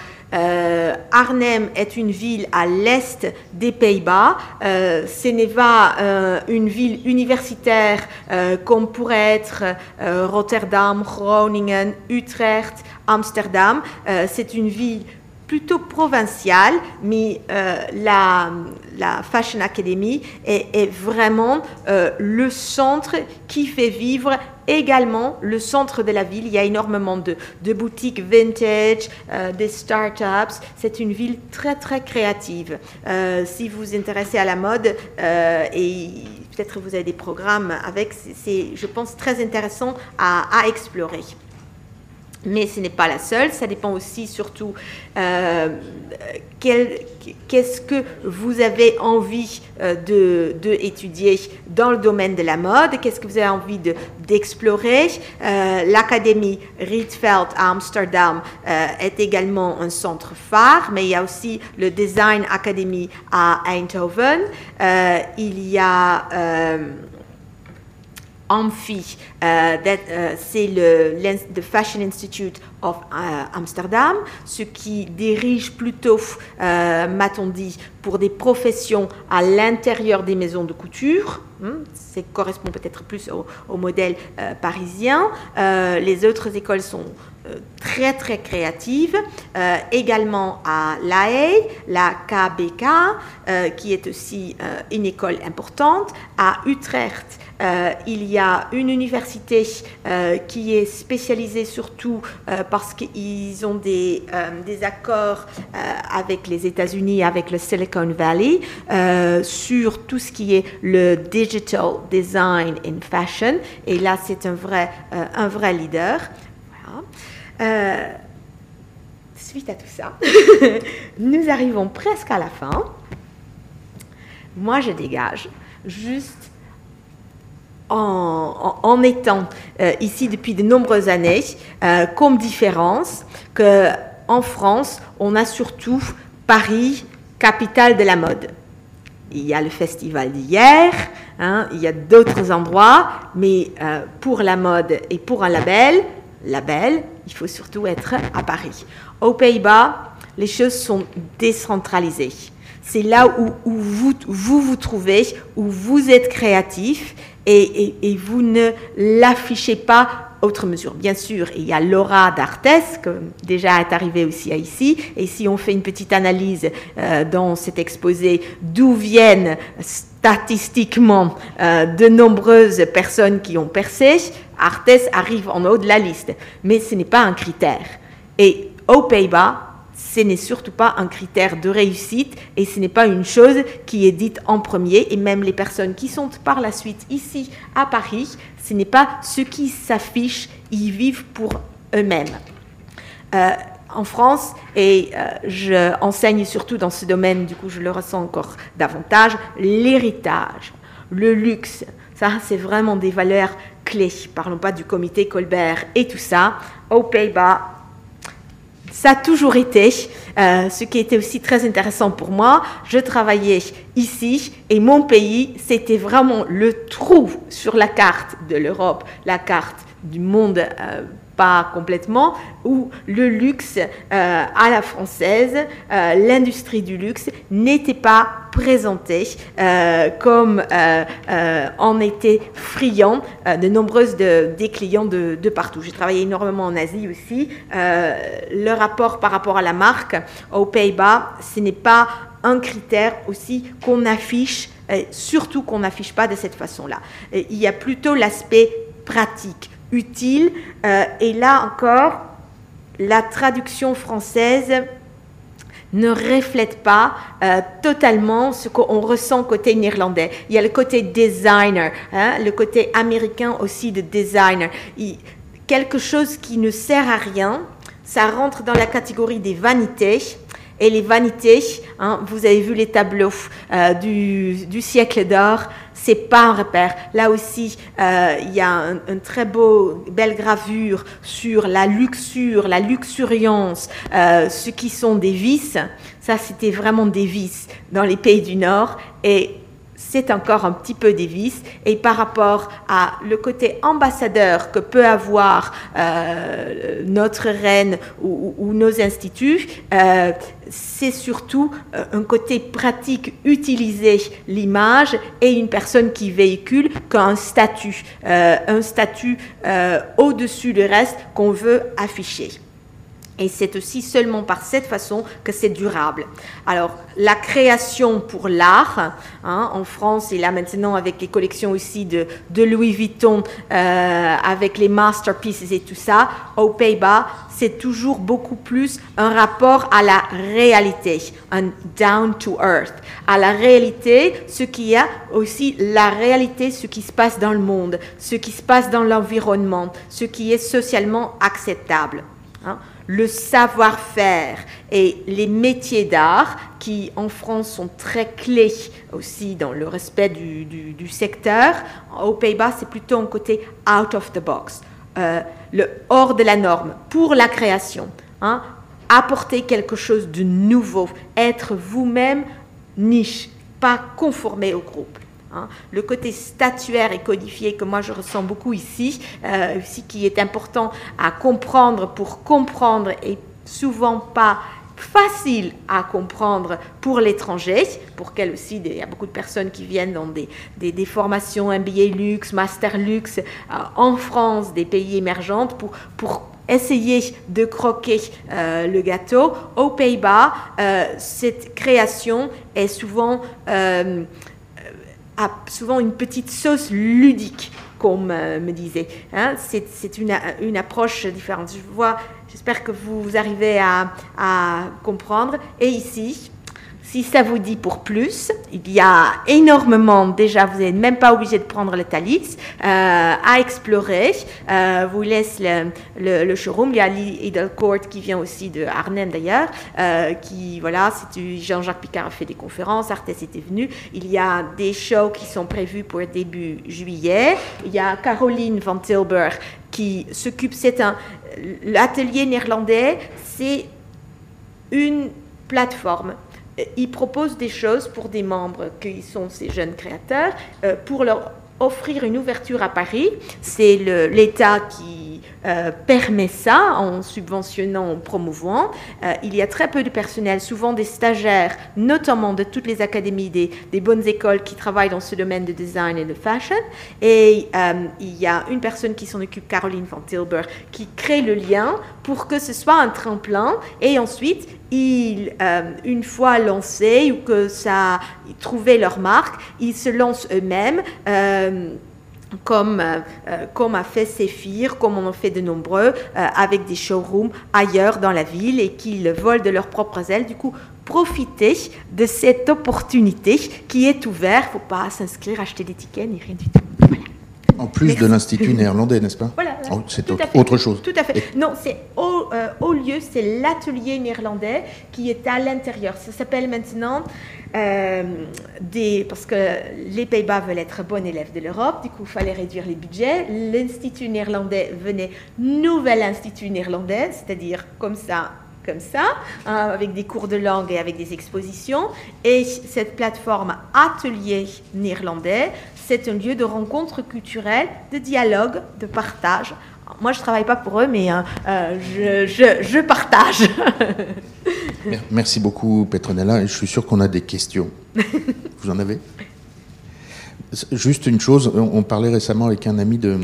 Arnhem est une ville à l'est des Pays-Bas. ce n'est pas une ville universitaire comme pourrait être Rotterdam, Groningen, Utrecht, Amsterdam. C'est une ville plutôt provinciale, mais euh, la, Fashion Academy est, vraiment euh, le centre qui fait vivre également le centre de la ville. Il y a énormément de, boutiques vintage, euh, des startups. C'est une ville très très créative. si vous vous intéressez à la mode et peut-être vous avez des programmes avec, c'est je pense très intéressant à explorer mais ce n'est pas la seule. Ça dépend aussi surtout euh, qu'est-ce que vous avez envie euh, de, de, dans le domaine de la mode, qu'est-ce que vous avez envie d'explorer. Euh, L'Académie Rietveld à Amsterdam est également un centre phare, mais il y a aussi le Design Academy à Eindhoven. il y a Amphi, euh, euh, c'est le Fashion Institute of euh, Amsterdam, ce qui dirige plutôt, m'a-t-on dit, pour des professions à l'intérieur des maisons de couture. Hmm, ça correspond peut-être plus au, modèle parisien. les autres écoles sont très très créatives. également à La Haye, la KBK, qui est aussi une école importante. À Utrecht, euh, il y a une université euh, qui est spécialisée surtout euh, parce qu'ils ont des, des accords avec les États-Unis, avec le Silicon Valley, sur tout ce qui est le digital design in fashion. Et là, c'est un vrai, un vrai leader. Suite à tout ça, nous arrivons presque à la fin. Moi, je dégage juste en, étant euh, ici depuis de nombreuses années, euh, comme différence que en France, on a surtout Paris, capitale de la mode. Il y a le festival d'hier, hein, il y a d'autres endroits, mais euh, pour la mode et pour un label, label, il faut surtout être à Paris. Aux Pays-Bas, les choses sont décentralisées. C'est là où, vous, vous trouvez, où vous êtes créatif et, vous ne l'affichez pas autre mesure. Bien sûr, il y a Laura d'Artes, déjà est arrivée aussi à ici. Et si on fait une petite analyse euh, dans cet exposé d'où viennent statistiquement euh, de nombreuses personnes qui ont percé, Artes arrive en haut de la liste. Mais ce n'est pas un critère. Et aux Pays-Bas, ce n'est surtout pas un critère de réussite et ce n'est pas une chose qui est dite en premier. Et même les personnes qui sont par la suite ici à Paris, ce n'est pas ceux qui s'affichent, ils vivent pour eux-mêmes. Euh, en France, et euh, je enseigne surtout dans ce domaine, du coup je le ressens encore davantage, l'héritage, le luxe, ça c'est vraiment des valeurs clés. Parlons pas du comité Colbert et tout ça. Aux Pays-Bas, ça a toujours été, euh, ce qui était aussi très intéressant pour moi. Je travaillais ici et mon pays, c'était vraiment le trou sur la carte de l'Europe, la carte du monde. Euh, pas complètement, où le luxe euh, à la française, euh, l'industrie du luxe n'était pas présentée euh, comme en étaient friands de nombreuses de, des clients de, de partout. J'ai travaillé énormément en Asie aussi. le rapport par rapport à la marque aux Pays-Bas, ce n'est pas un critère aussi qu'on affiche, surtout qu'on n'affiche pas de cette façon-là. Il y a plutôt l'aspect pratique utile. Euh, et là encore, la traduction française ne reflète pas euh, totalement ce qu'on ressent côté néerlandais. Il y a le côté designer, hein, le côté américain aussi de designer. quelque chose qui ne sert à rien, ça rentre dans la catégorie des vanités. Et les vanités, hein, vous avez vu les tableaux euh, du, du siècle d'or, c'est pas un repère. Là aussi, euh, il y a une un très beau, belle gravure sur la luxure, la luxuriance, euh, ce qui sont des vices. Ça, c'était vraiment des vices dans les pays du Nord. Et c'est encore un petit peu des vices. Et par rapport à le côté ambassadeur que peut avoir euh, notre reine ou, nos instituts, euh, c'est surtout euh, un côté pratique, utiliser l'image et une personne qui véhicule qu'un statut, un statut au-dessus du reste qu'on veut afficher. Et c'est aussi seulement par cette façon que c'est durable. Alors, la création pour l'art, hein, en France, et là maintenant avec les collections aussi de, Louis Vuitton, euh, avec les masterpieces et tout ça, aux Pays-Bas, c'est toujours beaucoup plus un rapport à la réalité, un down to earth, à la réalité, ce qui a aussi la réalité, ce qui se passe dans le monde, ce qui se passe dans l'environnement, ce qui est socialement acceptable. Hein le savoir-faire et les métiers d'art qui en France sont très clés aussi dans le respect du, secteur. Aux Pays-Bas, c'est plutôt un côté out of the box, euh, le hors de la norme pour la création. Hein. apporter quelque chose de nouveau, être vous-même niche, pas conformer au groupe. Hein. Le côté statuaire et codifié que moi je ressens beaucoup ici, euh, ici qui est important à comprendre pour comprendre et souvent pas facile à comprendre pour l'étranger, pour qu'elle aussi, il y a beaucoup de personnes qui viennent dans des, des, formations MBA luxe, master luxe euh, en France, des pays émergents, pour, pour essayer de croquer euh, le gâteau. Aux Pays-Bas, cette création est souvent a souvent une petite sauce ludique, comme euh, me disait. Hein. C'est une, approche différente. Je vois, j'espère que vous arrivez à comprendre. Et ici, si ça vous dit pour plus, il y a énormément, déjà vous n'êtes même pas obligé de prendre le Thalys, euh, à explorer. Euh, vous laisse le, le, showroom. Il y a Lee Edelcourt qui vient aussi de Arnhem d'ailleurs, euh, qui, voilà, Jean-Jacques Picard a fait des conférences, Arthès était venu. Il y a des shows qui sont prévus pour début juillet. Il y a Caroline Van Tilburg qui s'occupe, c'est un, l'atelier néerlandais, c'est une plateforme il propose des choses pour des membres qui sont ces jeunes créateurs, euh, pour leur offrir une ouverture à Paris. C'est l'État qui euh, permet ça en subventionnant, en promouvant. Euh, il y a très peu de personnel, souvent des stagiaires, notamment de toutes les académies des, bonnes écoles qui travaillent dans ce domaine de design et de fashion. Et il y a une personne qui s'en occupe, Caroline van Tilburg, qui crée le lien pour que ce soit un tremplin. Et ensuite, euh, une fois lancés ou que ça trouvé leur marque, ils se lancent eux-mêmes. Euh, comme, euh, comme a fait Séphir, comme on en fait de nombreux, avec des showrooms ailleurs dans la ville et qu'ils volent de leurs propres ailes. Du coup, profiter de cette opportunité qui est ouverte. Il ne faut pas s'inscrire, acheter des tickets ni rien du tout. En plus de l'Institut néerlandais, n'est-ce pas Voilà. Oh, c'est autre chose. Tout à fait. Non, c'est au, euh, au, lieu, c'est l'atelier néerlandais qui est à l'intérieur. Ça s'appelle maintenant euh, des, parce que les Pays-Bas veulent être bon élève de l'Europe, du coup il fallait réduire les budgets. L'Institut néerlandais venait nouvel Institut néerlandais, c'est-à-dire comme ça comme ça, hein, avec des cours de langue et avec des expositions. Et cette plateforme Atelier néerlandais c'est un lieu de rencontre culturelle, de dialogue, de partage. Moi, je ne travaille pas pour eux, mais euh, euh, je, partage. Merci beaucoup, Petronella. Je suis sûr qu'on a des questions. Vous en avez? Juste une chose, on parlait récemment avec un ami de,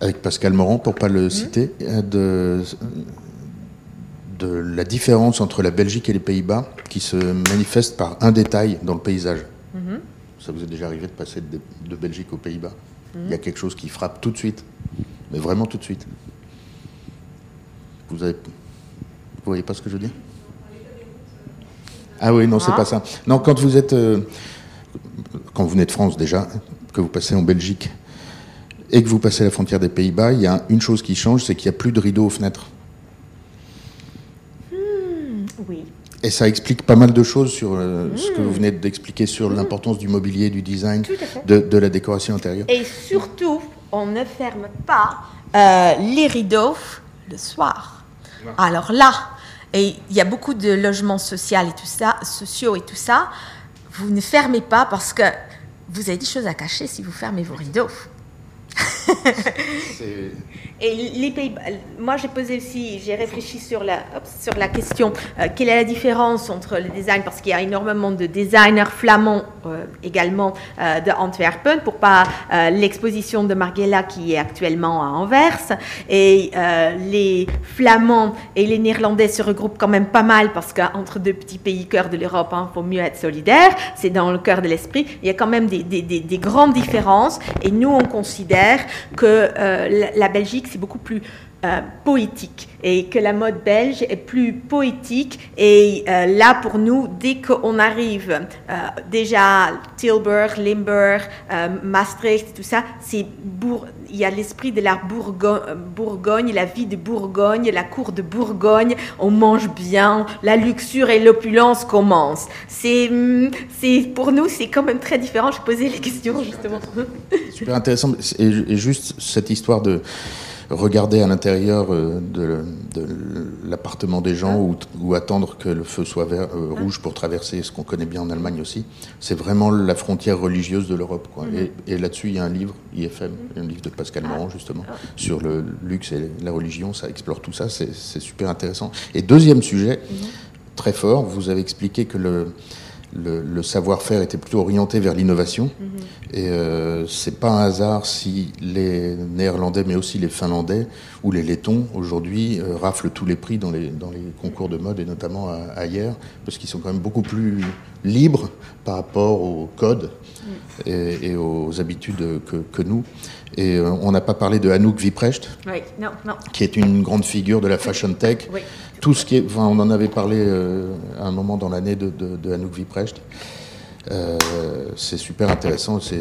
avec Pascal Morand, pour pas le mhm. citer, de, de la différence entre la Belgique et les Pays-Bas qui se manifeste par un détail dans le paysage. Mhm. Ça vous est déjà arrivé de passer de, Belgique aux Pays-Bas Il y a quelque chose qui frappe tout de suite, mais vraiment tout de suite. Vous avez, vous voyez pas ce que je veux dire Ah oui, non, c'est pas ça. Non, quand vous êtes, euh, quand vous venez de France déjà, que vous passez en Belgique et que vous passez la frontière des Pays-Bas, il y a une chose qui change, c'est qu'il n'y a plus de rideaux aux fenêtres. Et ça explique pas mal de choses sur euh, ce que vous venez d'expliquer sur mmh. l'importance du mobilier, du design, de, la décoration intérieure. Et surtout, on ne ferme pas euh, les rideaux le soir. Alors là, et il y a beaucoup de logements sociaux et tout ça, sociaux et tout ça. vous ne fermez pas parce que vous avez des choses à cacher si vous fermez vos rideaux. Et les pays moi j'ai posé aussi, j'ai réfléchi sur la, sur la question, euh, quelle est la différence entre le design, parce qu'il y a énormément de designers flamands euh, également euh, de Antwerpen, pour pas l'exposition de Margiela qui est actuellement à Anvers, et les flamands et les néerlandais se regroupent quand même pas mal, parce qu'entre deux petits pays cœur de l'Europe, il hein, faut mieux être solidaire, c'est dans le cœur de l'esprit, il y a quand même des, des, des grandes différences, et nous on considère que la Belgique c'est beaucoup plus euh, poétique et que la mode belge est plus poétique. Et euh, là, pour nous, dès qu'on arrive euh, déjà Tilburg, Limburg, Maastricht, tout ça, c'est il y a l'esprit de la Bourgogne, la vie de Bourgogne, la cour de Bourgogne. On mange bien, la luxure et l'opulence commencent. C'est, c'est pour nous, c'est quand même très différent. Je posais les questions justement. Super intéressant. et juste cette histoire de regarder à l'intérieur euh, de, l'appartement des gens ou, attendre que le feu soit vert, euh, rouge pour traverser, ce qu'on connaît bien en Allemagne aussi. C'est vraiment la frontière religieuse de l'Europe. Mm-hmm. Et, là-dessus, il y a un livre, IFM, un livre de Pascal ah. Morand, justement, ah. sur le luxe et la religion. Ça explore tout ça, c'est super intéressant. Et deuxième sujet, mm-hmm. très fort, vous avez expliqué que le le, savoir-faire était plutôt orienté vers l'innovation. Mhm. Et euh, c'est pas un hasard si les Néerlandais, mais aussi les Finlandais ou les Lettons aujourd'hui euh, raflent tous les prix dans les, dans les concours de mode et notamment ailleurs, parce qu'ils sont quand même beaucoup plus libres par rapport aux codes et, aux habitudes que, que nous. Et euh, on n'a pas parlé de Anouk Viprecht, qui est une grande figure de la fashion tech. Oui tout ce qui est, enfin, on en avait parlé euh, à un moment dans l'année de, de, de Anouk Viprecht. Euh, c'est super intéressant. C'est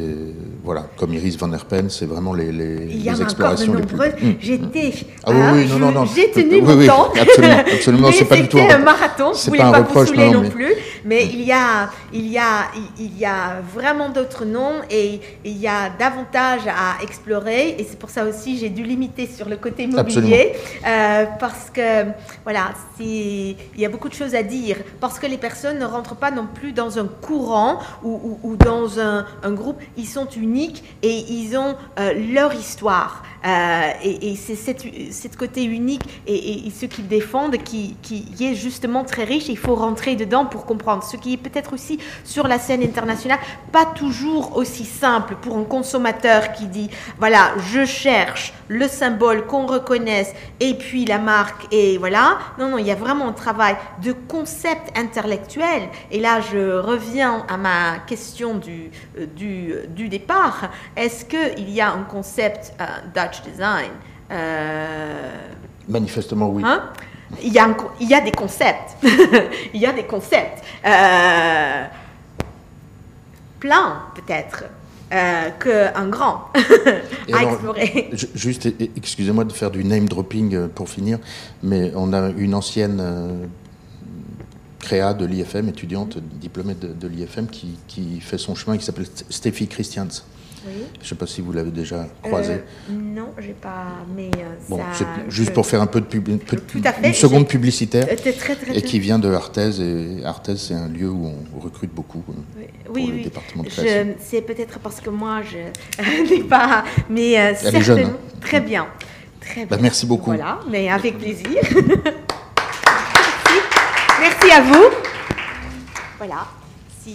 voilà, comme Iris Van Herpen, c'est vraiment les, les, Il y les explorations les plus. Mmh. J'étais. Ah oui, oui, non, non, non. J'ai tenu mon oui, temps. absolument, absolument. c'est pas du tout un marathon. Je voulais pas, pas reproche, vous saouler non, non plus. Mais il y a, il y a, il y a vraiment d'autres noms et il y a davantage à explorer. Et c'est pour ça aussi j'ai dû limiter sur le côté immobilier euh, parce que voilà, il y a beaucoup de choses à dire parce que les personnes ne rentrent pas non plus dans un courant ou, dans un, un, groupe. Ils sont uniques et ils ont euh, leur histoire. Euh, et, c'est cette, côté unique et, ce qu'ils défendent qui, est justement très riche. Il faut rentrer dedans pour comprendre. Ce qui est peut-être aussi sur la scène internationale pas toujours aussi simple pour un consommateur qui dit voilà, je cherche le symbole qu'on reconnaisse et puis la marque et voilà. Non, non, il y a vraiment un travail de concept intellectuel. Et là, je reviens à ma question du, euh, du, du départ. Est-ce qu'il y a un concept euh, Dutch design euh, Manifestement, oui. Hein? Il, y a il y a des concepts. il y a des concepts. plein, peut-être euh, qu'un grand à explorer. Juste, excusez-moi de faire du name dropping euh, pour finir, mais on a une ancienne euh, créa de l'IFM, étudiante diplômée de, l'IFM, qui, qui, fait son chemin, qui s'appelle Steffi Christians. Je ne sais pas si vous l'avez déjà croisé. Euh, non, j'ai pas. Mais euh, bon, c'est juste pour faire un peu de pub, une seconde publicitaire. Très, très, et qui vient de Arthez. Et Arthez, c'est un lieu où on recrute beaucoup euh, oui, pour oui, le département de C'est peut-être parce que moi, je n'ai pas. Mais Elle certainement, est jeune. Hein. Très bien. Très bah, merci beaucoup. Voilà, mais avec plaisir. merci. merci à vous. Voilà.